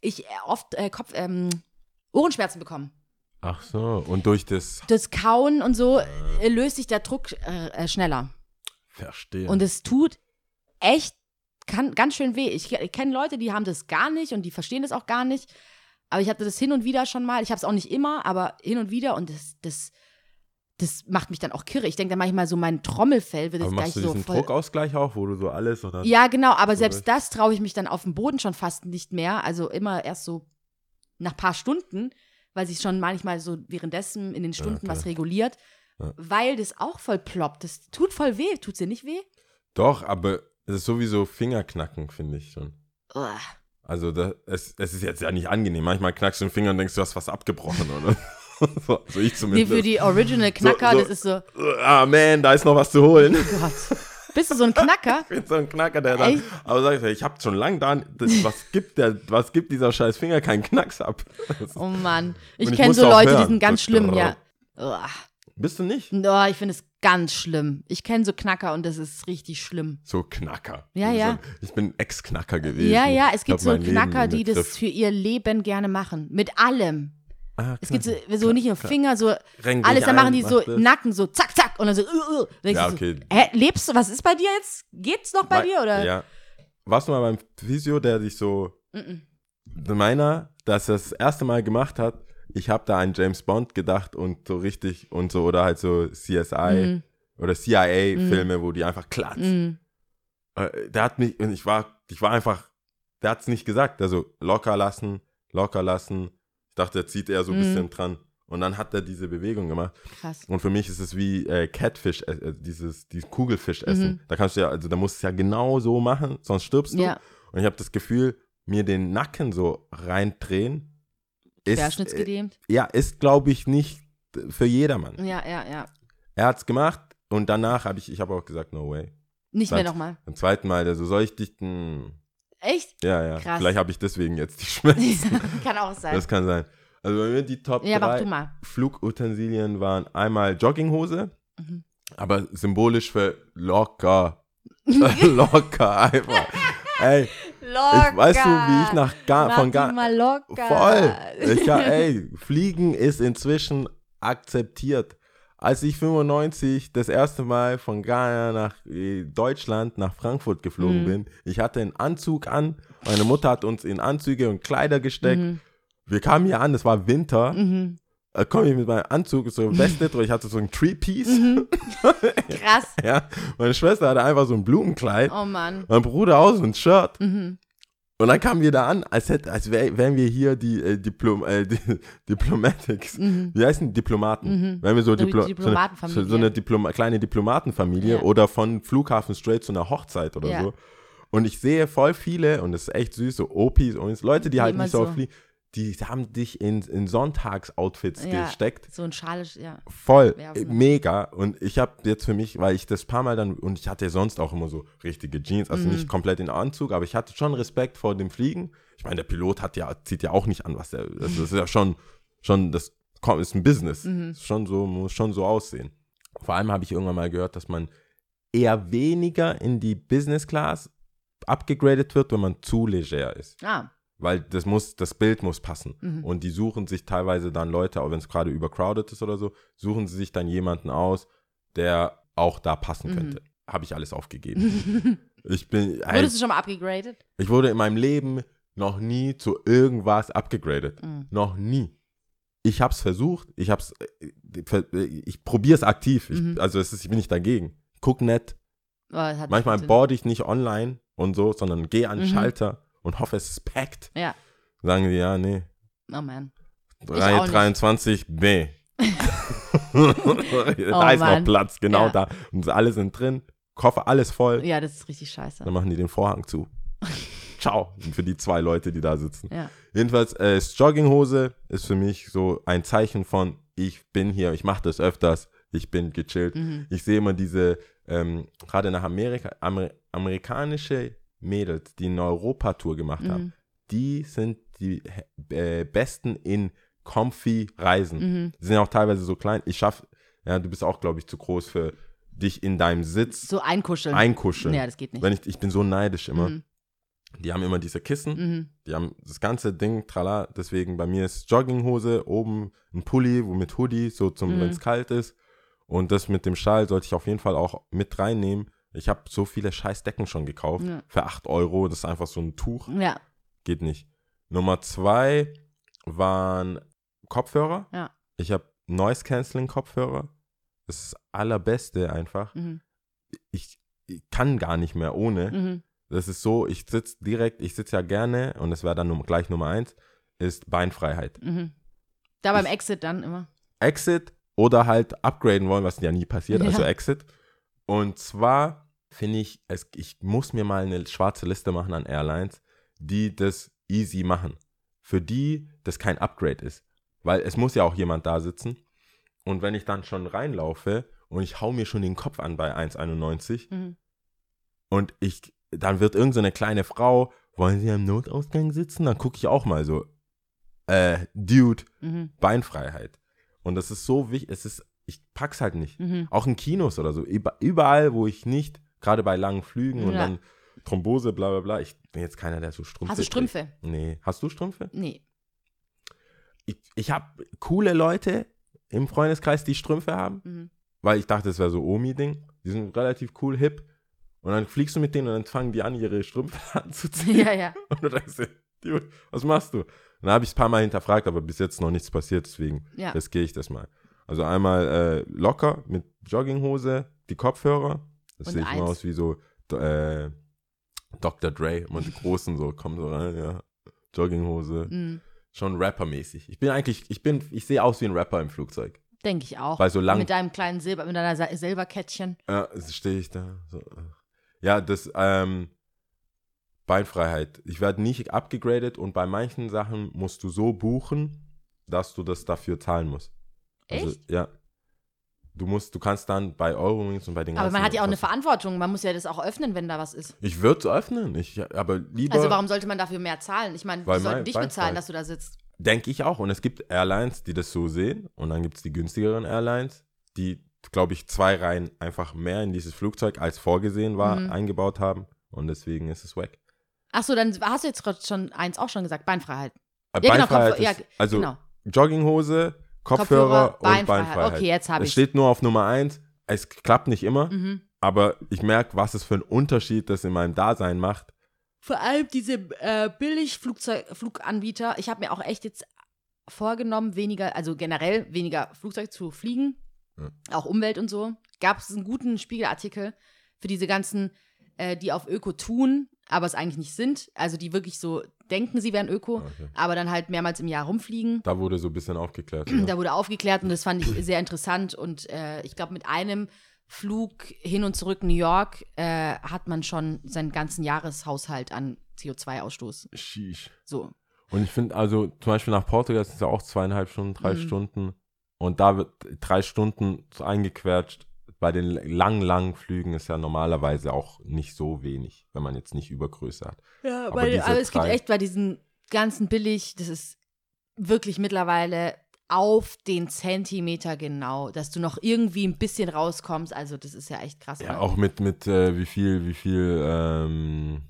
ich äh, oft äh, Kopf, ähm, Ohrenschmerzen bekomme. Ach so, und durch das Das Kauen und so äh, löst sich der Druck äh, schneller. Verstehen. Und es tut echt kann, ganz schön weh. Ich, ich kenne Leute, die haben das gar nicht und die verstehen das auch gar nicht. Aber ich hatte das hin und wieder schon mal. Ich habe es auch nicht immer, aber hin und wieder. Und das, das, das macht mich dann auch kirre. Ich denke dann manchmal so, mein Trommelfell wird Aber jetzt machst gleich du so diesen voll. Druckausgleich auch, wo du so alles oder? Ja, genau, aber So selbst das traue ich mich dann auf dem Boden schon fast nicht mehr. Also immer erst so nach ein paar Stunden, weil sich schon manchmal so währenddessen in den Stunden klar. was reguliert, Ja. weil das auch voll ploppt. Das tut voll weh. Tut's dir nicht weh? Doch, aber es ist sowieso Fingerknacken, finde ich schon. Uah. Also da, es, es ist jetzt ja nicht angenehm. Manchmal knackst du den Finger und denkst, du hast was abgebrochen, oder? so, so ich Nee, zumindest. für die Original Knacker, so- das ist so, ah man, da ist noch was zu holen. Gott. Bist du so ein Knacker? Ich bin so ein Knacker, der dann. Aber sag ich, ich hab schon lange da. Das, was, gibt der, was gibt dieser scheiß Finger keinen Knacks ab? Das- Oh Mann. Ich kenne so Leute, die hören. sind ganz So, schlimm, oh. ja. Uah. Bist du nicht? Oh, ich finde es ganz schlimm. Ich kenne so Knacker und das ist richtig schlimm. So Knacker. Ja, Also, ja. Ich bin Ex-Knacker gewesen. Ja, ja, es gibt so Knacker, die das für ihr Leben gerne machen. Mit allem. Ah, Es gibt so, so nicht nur Finger, so Renk alles, dann machen die so das. Nacken, so zack, zack. Und dann so, uh, uh. Dann Ja, okay. So, hä, lebst du? Was ist bei dir jetzt? Geht's noch bei Wei- dir? Oder? Ja. Warst du mal beim Physio, der dich so. Mm-mm. Meiner, dass er das erste Mal gemacht hat, ich habe da an James Bond gedacht und so richtig und so, oder halt so CSI Mhm. oder CIA-Filme, wo die einfach klatsch. Mm. Äh, Der hat mich, und ich war, ich war einfach, der hat es nicht gesagt. Also locker lassen, locker lassen. Ich dachte, er zieht eher so ein Mhm. bisschen dran. Und dann hat er diese Bewegung gemacht. Krass. Und für mich ist es wie äh, Catfish, äh, äh, dieses, dieses Kugelfisch essen. Mhm. Da kannst du ja, also da musst du es ja genau so machen, sonst stirbst du. Ja. Und ich habe das Gefühl, mir den Nacken so reindrehen, ist, äh, Querschnittsgedehnt. ja, ist glaube ich nicht für jedermann. Ja, ja, ja. er hat's gemacht und danach habe ich, ich habe auch gesagt, no way. Nicht mehr Dann- nochmal. Beim zweiten Mal, also soll ich dich, hm, Echt? ja, ja, Krass. vielleicht habe ich deswegen jetzt die Schmerzen. Kann auch sein. das kann sein. Also bei mir die Top ja, drei. Flugutensilien waren einmal Jogginghose, Mhm. aber symbolisch für locker. locker einfach. Ey, Locker. ich, weißt du, wie ich nach Ga Mach von Ga mal locker. Voll. Ich, ey, Fliegen ist inzwischen akzeptiert. Als ich 95 das erste Mal von Ghana nach äh, Deutschland, nach Frankfurt geflogen Mhm. bin, ich hatte einen Anzug an. Meine Mutter hat uns in Anzüge und Kleider gesteckt. Mhm. Wir kamen hier an, es war Winter. Mhm. Da komme ich mit meinem Anzug, so Weste drüber. Ich hatte so ein Three-Piece. Mhm. Krass. Ja. Meine Schwester hatte einfach so ein Blumenkleid. Oh Mann. Mein Bruder auch so ein Shirt. Mhm. Und dann kamen wir da an, als, hätte, als wär, wären wir hier die, äh, Diplom, äh, die Diplomatics. Mhm. Wie heißen? Diplomaten? Mhm. Wären wir so, Diplo so eine, Diplomatenfamilie. so, so eine Diploma kleine Diplomatenfamilie Ja. oder von Flughafen straight zu einer Hochzeit oder Ja. so. Und ich sehe voll viele, und das ist echt süß, so Opis und Leute, die Die halt nicht so so. fliegen, die haben dich in, in Sonntagsoutfits Ja. gesteckt. So ein schalisch, ja. Voll, Werfen. mega. Und ich habe jetzt für mich, weil ich das paar Mal dann, und ich hatte sonst auch immer so richtige Jeans, also Mhm. nicht komplett in Anzug, aber ich hatte schon Respekt vor dem Fliegen. Ich meine, der Pilot hat ja, zieht ja auch nicht an, was er, das ist ja schon, schon, das ist ein Business. Mhm. Ist schon so, muss schon so aussehen. Vor allem habe ich irgendwann mal gehört, dass man eher weniger in die Business Class abgegradet wird, wenn man zu leger ist. Ah. Weil das muss, das Bild muss passen. Mhm. Und die suchen sich teilweise dann Leute, auch wenn es gerade übercrowded ist oder so, suchen sie sich dann jemanden aus, der auch da passen Mhm. könnte. Habe ich alles aufgegeben. ich bin, Wurdest du schon mal abgegradet? ich wurde in meinem Leben noch nie zu irgendwas abgegradet. Mhm. Noch nie. Ich habe es versucht, ich hab's, äh, ver- äh, ich probiere es aktiv. Ich, Mhm. Also es ist, ich bin nicht dagegen. Guck nett. Oh, Manchmal Sinn. board ich nicht online und so, sondern gehe an den Mhm. Schalter und hoffe, es ist packed. Ja. Sagen die, ja, nee, Oh man. Reihe auch nicht. 23 B. da Oh ist noch Mann. Platz, genau Ja. da. Und alle sind drin. Koffer, alles voll. Ja, das ist richtig scheiße. Dann machen die den Vorhang zu. Ciao. Für die zwei Leute, die da sitzen. Ja. Jedenfalls, äh, Jogginghose ist für mich so ein Zeichen von, ich bin hier, ich mache das öfters, ich bin gechillt. Mhm. Ich sehe immer diese, ähm, gerade nach Amerika, Amer amerikanische Mädels, die eine Europatour gemacht haben, Mhm. die sind die äh, besten in comfy Reisen. Mhm. Die sind ja auch teilweise so klein. Ich schaff, ja, du bist auch, glaube ich, zu groß für dich in deinem Sitz So einkuscheln. einkuscheln. Ja, das geht nicht. Wenn ich, ich bin so neidisch immer. Mhm. Die haben immer diese Kissen, Mhm. die haben das ganze Ding, trala. Deswegen bei mir ist Jogginghose, oben ein Pulli, wo mit Hoodie, so zum, Mhm. wenn es kalt ist. Und das mit dem Schal sollte ich auf jeden Fall auch mit reinnehmen. Ich habe so viele Scheißdecken schon gekauft. Ja. Für 8 Euro. Das ist einfach so ein Tuch. Ja. Geht nicht. Nummer zwei waren Kopfhörer. Ja. Ich habe Noise Cancelling Kopfhörer. Das ist das allerbeste einfach. Mhm. Ich, ich kann gar nicht mehr ohne. Mhm. Das ist so, ich sitze direkt, ich sitze ja gerne und das wäre dann gleich Nummer eins, ist Beinfreiheit. Mhm. Da beim Ich- Exit dann immer. Exit oder halt upgraden wollen, was ja nie passiert, also Ja. Exit. Und zwar finde ich, es, ich muss mir mal eine schwarze Liste machen an Airlines, die das easy machen. Für die das kein Upgrade ist. Weil es muss ja auch jemand da sitzen. Und wenn ich dann schon reinlaufe und ich hau mir schon den Kopf an bei 1,91 Mhm. und ich, dann wird irgendeine so eine kleine Frau, wollen Sie am Notausgang sitzen? Dann gucke ich auch mal so, äh, Dude, Mhm. Beinfreiheit. Und das ist so wichtig, es ist, ich pack's halt nicht. Mhm. Auch in Kinos oder so, Über- überall, wo ich nicht, gerade bei langen Flügen und Ja. dann Thrombose, bla bla bla, ich bin jetzt keiner, der so Strümpfe Hast du Strümpfe? trägt. Nee. Hast du Strümpfe? Nee. Ich, ich habe coole Leute im Freundeskreis, die Strümpfe haben, Mhm. weil ich dachte, das wäre so Omi-Ding. Die sind relativ cool, hip. Und dann fliegst du mit denen und dann fangen die an, ihre Strümpfe anzuziehen. Ja, ja. Und du denkst Dude, was machst du? Und dann habe ich es ein paar Mal hinterfragt, aber bis jetzt noch nichts passiert, deswegen Ja. riskiere ich das mal. Also einmal äh, locker mit Jogginghose, die Kopfhörer. Das Und sehe ich eins. mal aus wie so äh, Dr. Dre, immer die Großen so, kommen so rein, ja. Jogginghose. Mhm. Schon rappermäßig. Ich bin eigentlich, ich bin, ich sehe aus wie ein Rapper im Flugzeug. Denke ich auch. Weil so lang- Mit deinem kleinen Silber, mit deiner Sa- Silberkettchen. Ja, stehe ich da. So. Ja, das, ähm, Beinfreiheit. Ich werde nicht abgegradet und bei manchen Sachen musst du so buchen, dass du das dafür zahlen musst. Also, Echt? ja. Du musst, du kannst dann bei Eurowings und bei den Aber ganzen man hat ja auch eine Verantwortung. Man muss ja das auch öffnen, wenn da was ist. Ich würde es öffnen, ich, aber lieber Also warum sollte man dafür mehr zahlen? Ich meine, die sollten mein- dich bezahlen, Fall- dass du da sitzt. denke ich auch. Und es gibt Airlines, die das so sehen und dann gibt es die günstigeren Airlines, die, glaube ich, zwei Reihen einfach mehr in dieses Flugzeug als vorgesehen war, Mhm. eingebaut haben und deswegen ist es weg. Achso, dann hast du jetzt gerade schon eins auch schon gesagt, Beinfreiheit. Äh, Ja, genau, Beinfreiheit ja, ist, also genau. Jogginghose, Kopfhörer, und Beinfreiheit. Beinfreiheit. Okay, jetzt habe Es ich. steht nur auf Nummer eins. Es klappt nicht immer, Mhm. aber ich merke, was es für einen Unterschied das in meinem Dasein macht. Vor allem diese äh, Billig-Fluganbieter. Ich habe mir auch echt jetzt vorgenommen, weniger, also generell weniger Flugzeug zu fliegen. Ja. Auch Umwelt und so. Gab es einen guten Spiegelartikel für diese ganzen, äh, die auf Öko tun, aber es eigentlich nicht sind. Also die wirklich so denken, sie wären Öko, Okay. aber dann halt mehrmals im Jahr rumfliegen. Da wurde so ein bisschen aufgeklärt. ja. Da wurde aufgeklärt und das fand ich sehr interessant. Und äh, ich glaube, mit einem Flug hin und zurück New York äh, hat man schon seinen ganzen Jahreshaushalt an CO2-Ausstoß. Sheesh. So. Und ich finde, also zum Beispiel nach Portugal sind es ja auch zweieinhalb Stunden, drei Mhm. Stunden. Und da wird drei Stunden eingequetscht. Bei den langen, langen Flügen ist ja normalerweise auch nicht so wenig, wenn man jetzt nicht Übergröße hat. Ja, Aber weil, aber es gibt echt bei diesen ganzen billig, das ist wirklich mittlerweile auf den Zentimeter genau, dass du noch irgendwie ein bisschen rauskommst. Also das ist ja echt krass. Ja, auch mit, mit äh, wie viel, wie viel ähm,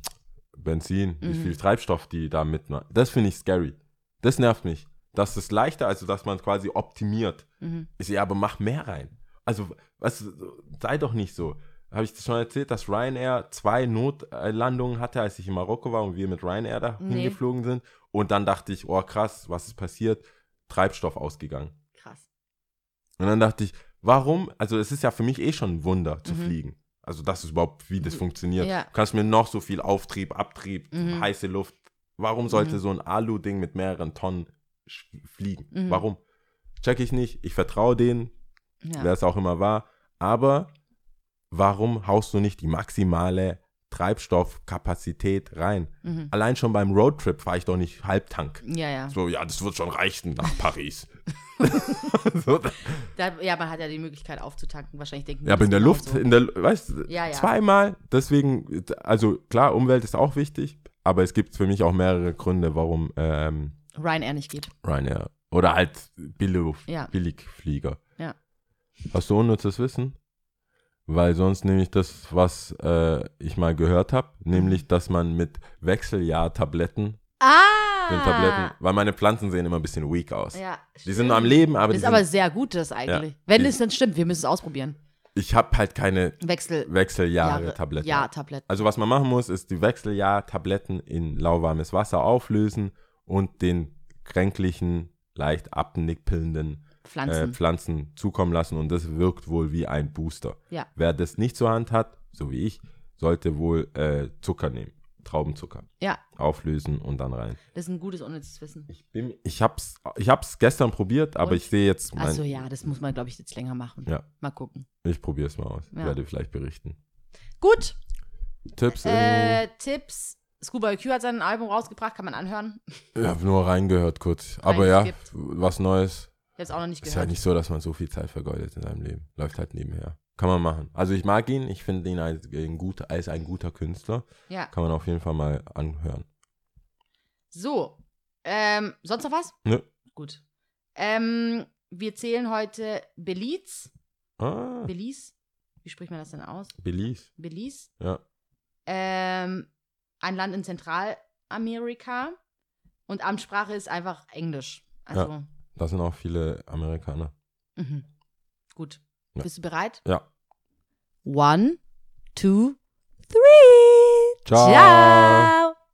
Benzin, wie Mhm. viel Treibstoff die da mitmachen. Das finde ich scary. Das nervt mich. Das ist leichter, also dass man quasi optimiert. Mhm. Ich so, ja, aber mach mehr rein. Also, was, sei doch nicht so. Habe ich das schon erzählt, dass Ryanair zwei Notlandungen hatte, als ich in Marokko war und wir mit Ryanair da Nee. hingeflogen sind. Und dann dachte ich, oh krass, was ist passiert? Treibstoff ausgegangen. Krass. Und dann dachte ich, warum? Also, es ist ja für mich eh schon ein Wunder zu Mhm. fliegen. Also, das ist überhaupt, wie das funktioniert. Ja. Du kannst mir noch so viel Auftrieb, Abtrieb, Mhm. heiße Luft. Warum sollte Mhm. so ein Alu-Ding mit mehreren Tonnen fliegen? Mhm. Warum? Check ich nicht. Ich vertraue denen, Ja. wer es auch immer war. Aber warum haust du nicht die maximale Treibstoffkapazität rein? Mhm. Allein schon beim Roadtrip fahre ich doch nicht Halbtank. ja, ja. So, ja, das wird schon reichen nach Paris. so, Da, ja, man hat ja die Möglichkeit aufzutanken. Wahrscheinlich denken Ja, aber in der Luft, genauso. in der, weißt du, Ja, ja. zweimal, deswegen, also klar, Umwelt ist auch wichtig, aber es gibt für mich auch mehrere Gründe, warum ähm, Ryanair nicht geht. Ryanair oder halt Billig, Ja. Billigflieger. Ja. Hast du unnützes Wissen? Weil sonst nehme ich das, was äh, ich mal gehört habe, nämlich, dass man mit Wechseljahrtabletten, Ah! den Tabletten, weil meine Pflanzen sehen immer ein bisschen weak aus. Ja, Die sind am Leben, aber, Das die ist aber sind, sehr gut, das eigentlich. Ja. Wenn es dann stimmt, wir müssen es ausprobieren. ich habe halt keine Wechsel. Wechseljahre-Tabletten. Ja, Tabletten. Also was man machen muss, ist die Wechseljahr-Tabletten in lauwarmes Wasser auflösen und den kränklichen, leicht abnippelnden Pflanzen. äh, Pflanzen zukommen lassen und das wirkt wohl wie ein Booster. Ja. Wer das nicht zur Hand hat, so wie ich, sollte wohl äh, Zucker nehmen, Traubenzucker, ja, auflösen und dann rein. das ist ein gutes unnützes Wissen. Ich, bin, ich hab's, ich hab's gestern probiert, aber Und? ich sehe jetzt, mein, Achso, ja, das muss man, glaube ich, jetzt länger machen. Ja. Mal gucken. ich probiere es mal aus, Ja. werde vielleicht berichten. Gut. Tipps Äh, Tipps. Schoolboy Q hat sein Album rausgebracht, kann man anhören. Ich habe nur reingehört kurz, aber ja, was Neues. Ich habe es auch noch nicht Ist ja gehört. nicht so, dass man so viel Zeit vergeudet in seinem Leben. Läuft halt nebenher. Kann man machen. Also ich mag ihn, ich finde ihn als ein, guter, als ein guter Künstler. Ja. Kann man auf jeden Fall mal anhören. So. Ähm, sonst noch was? Nö. Gut. Ähm, wir zählen heute Belize. Ah, Belize. Wie spricht man das denn aus? Belize. Belize. Ja. Ähm, ein Land in Zentralamerika. Und Amtssprache ist einfach Englisch. Also, Da sind auch viele Amerikaner. mhm. gut. Ja. Bist du bereit? Ja. One, two, three. Ciao. Ciao.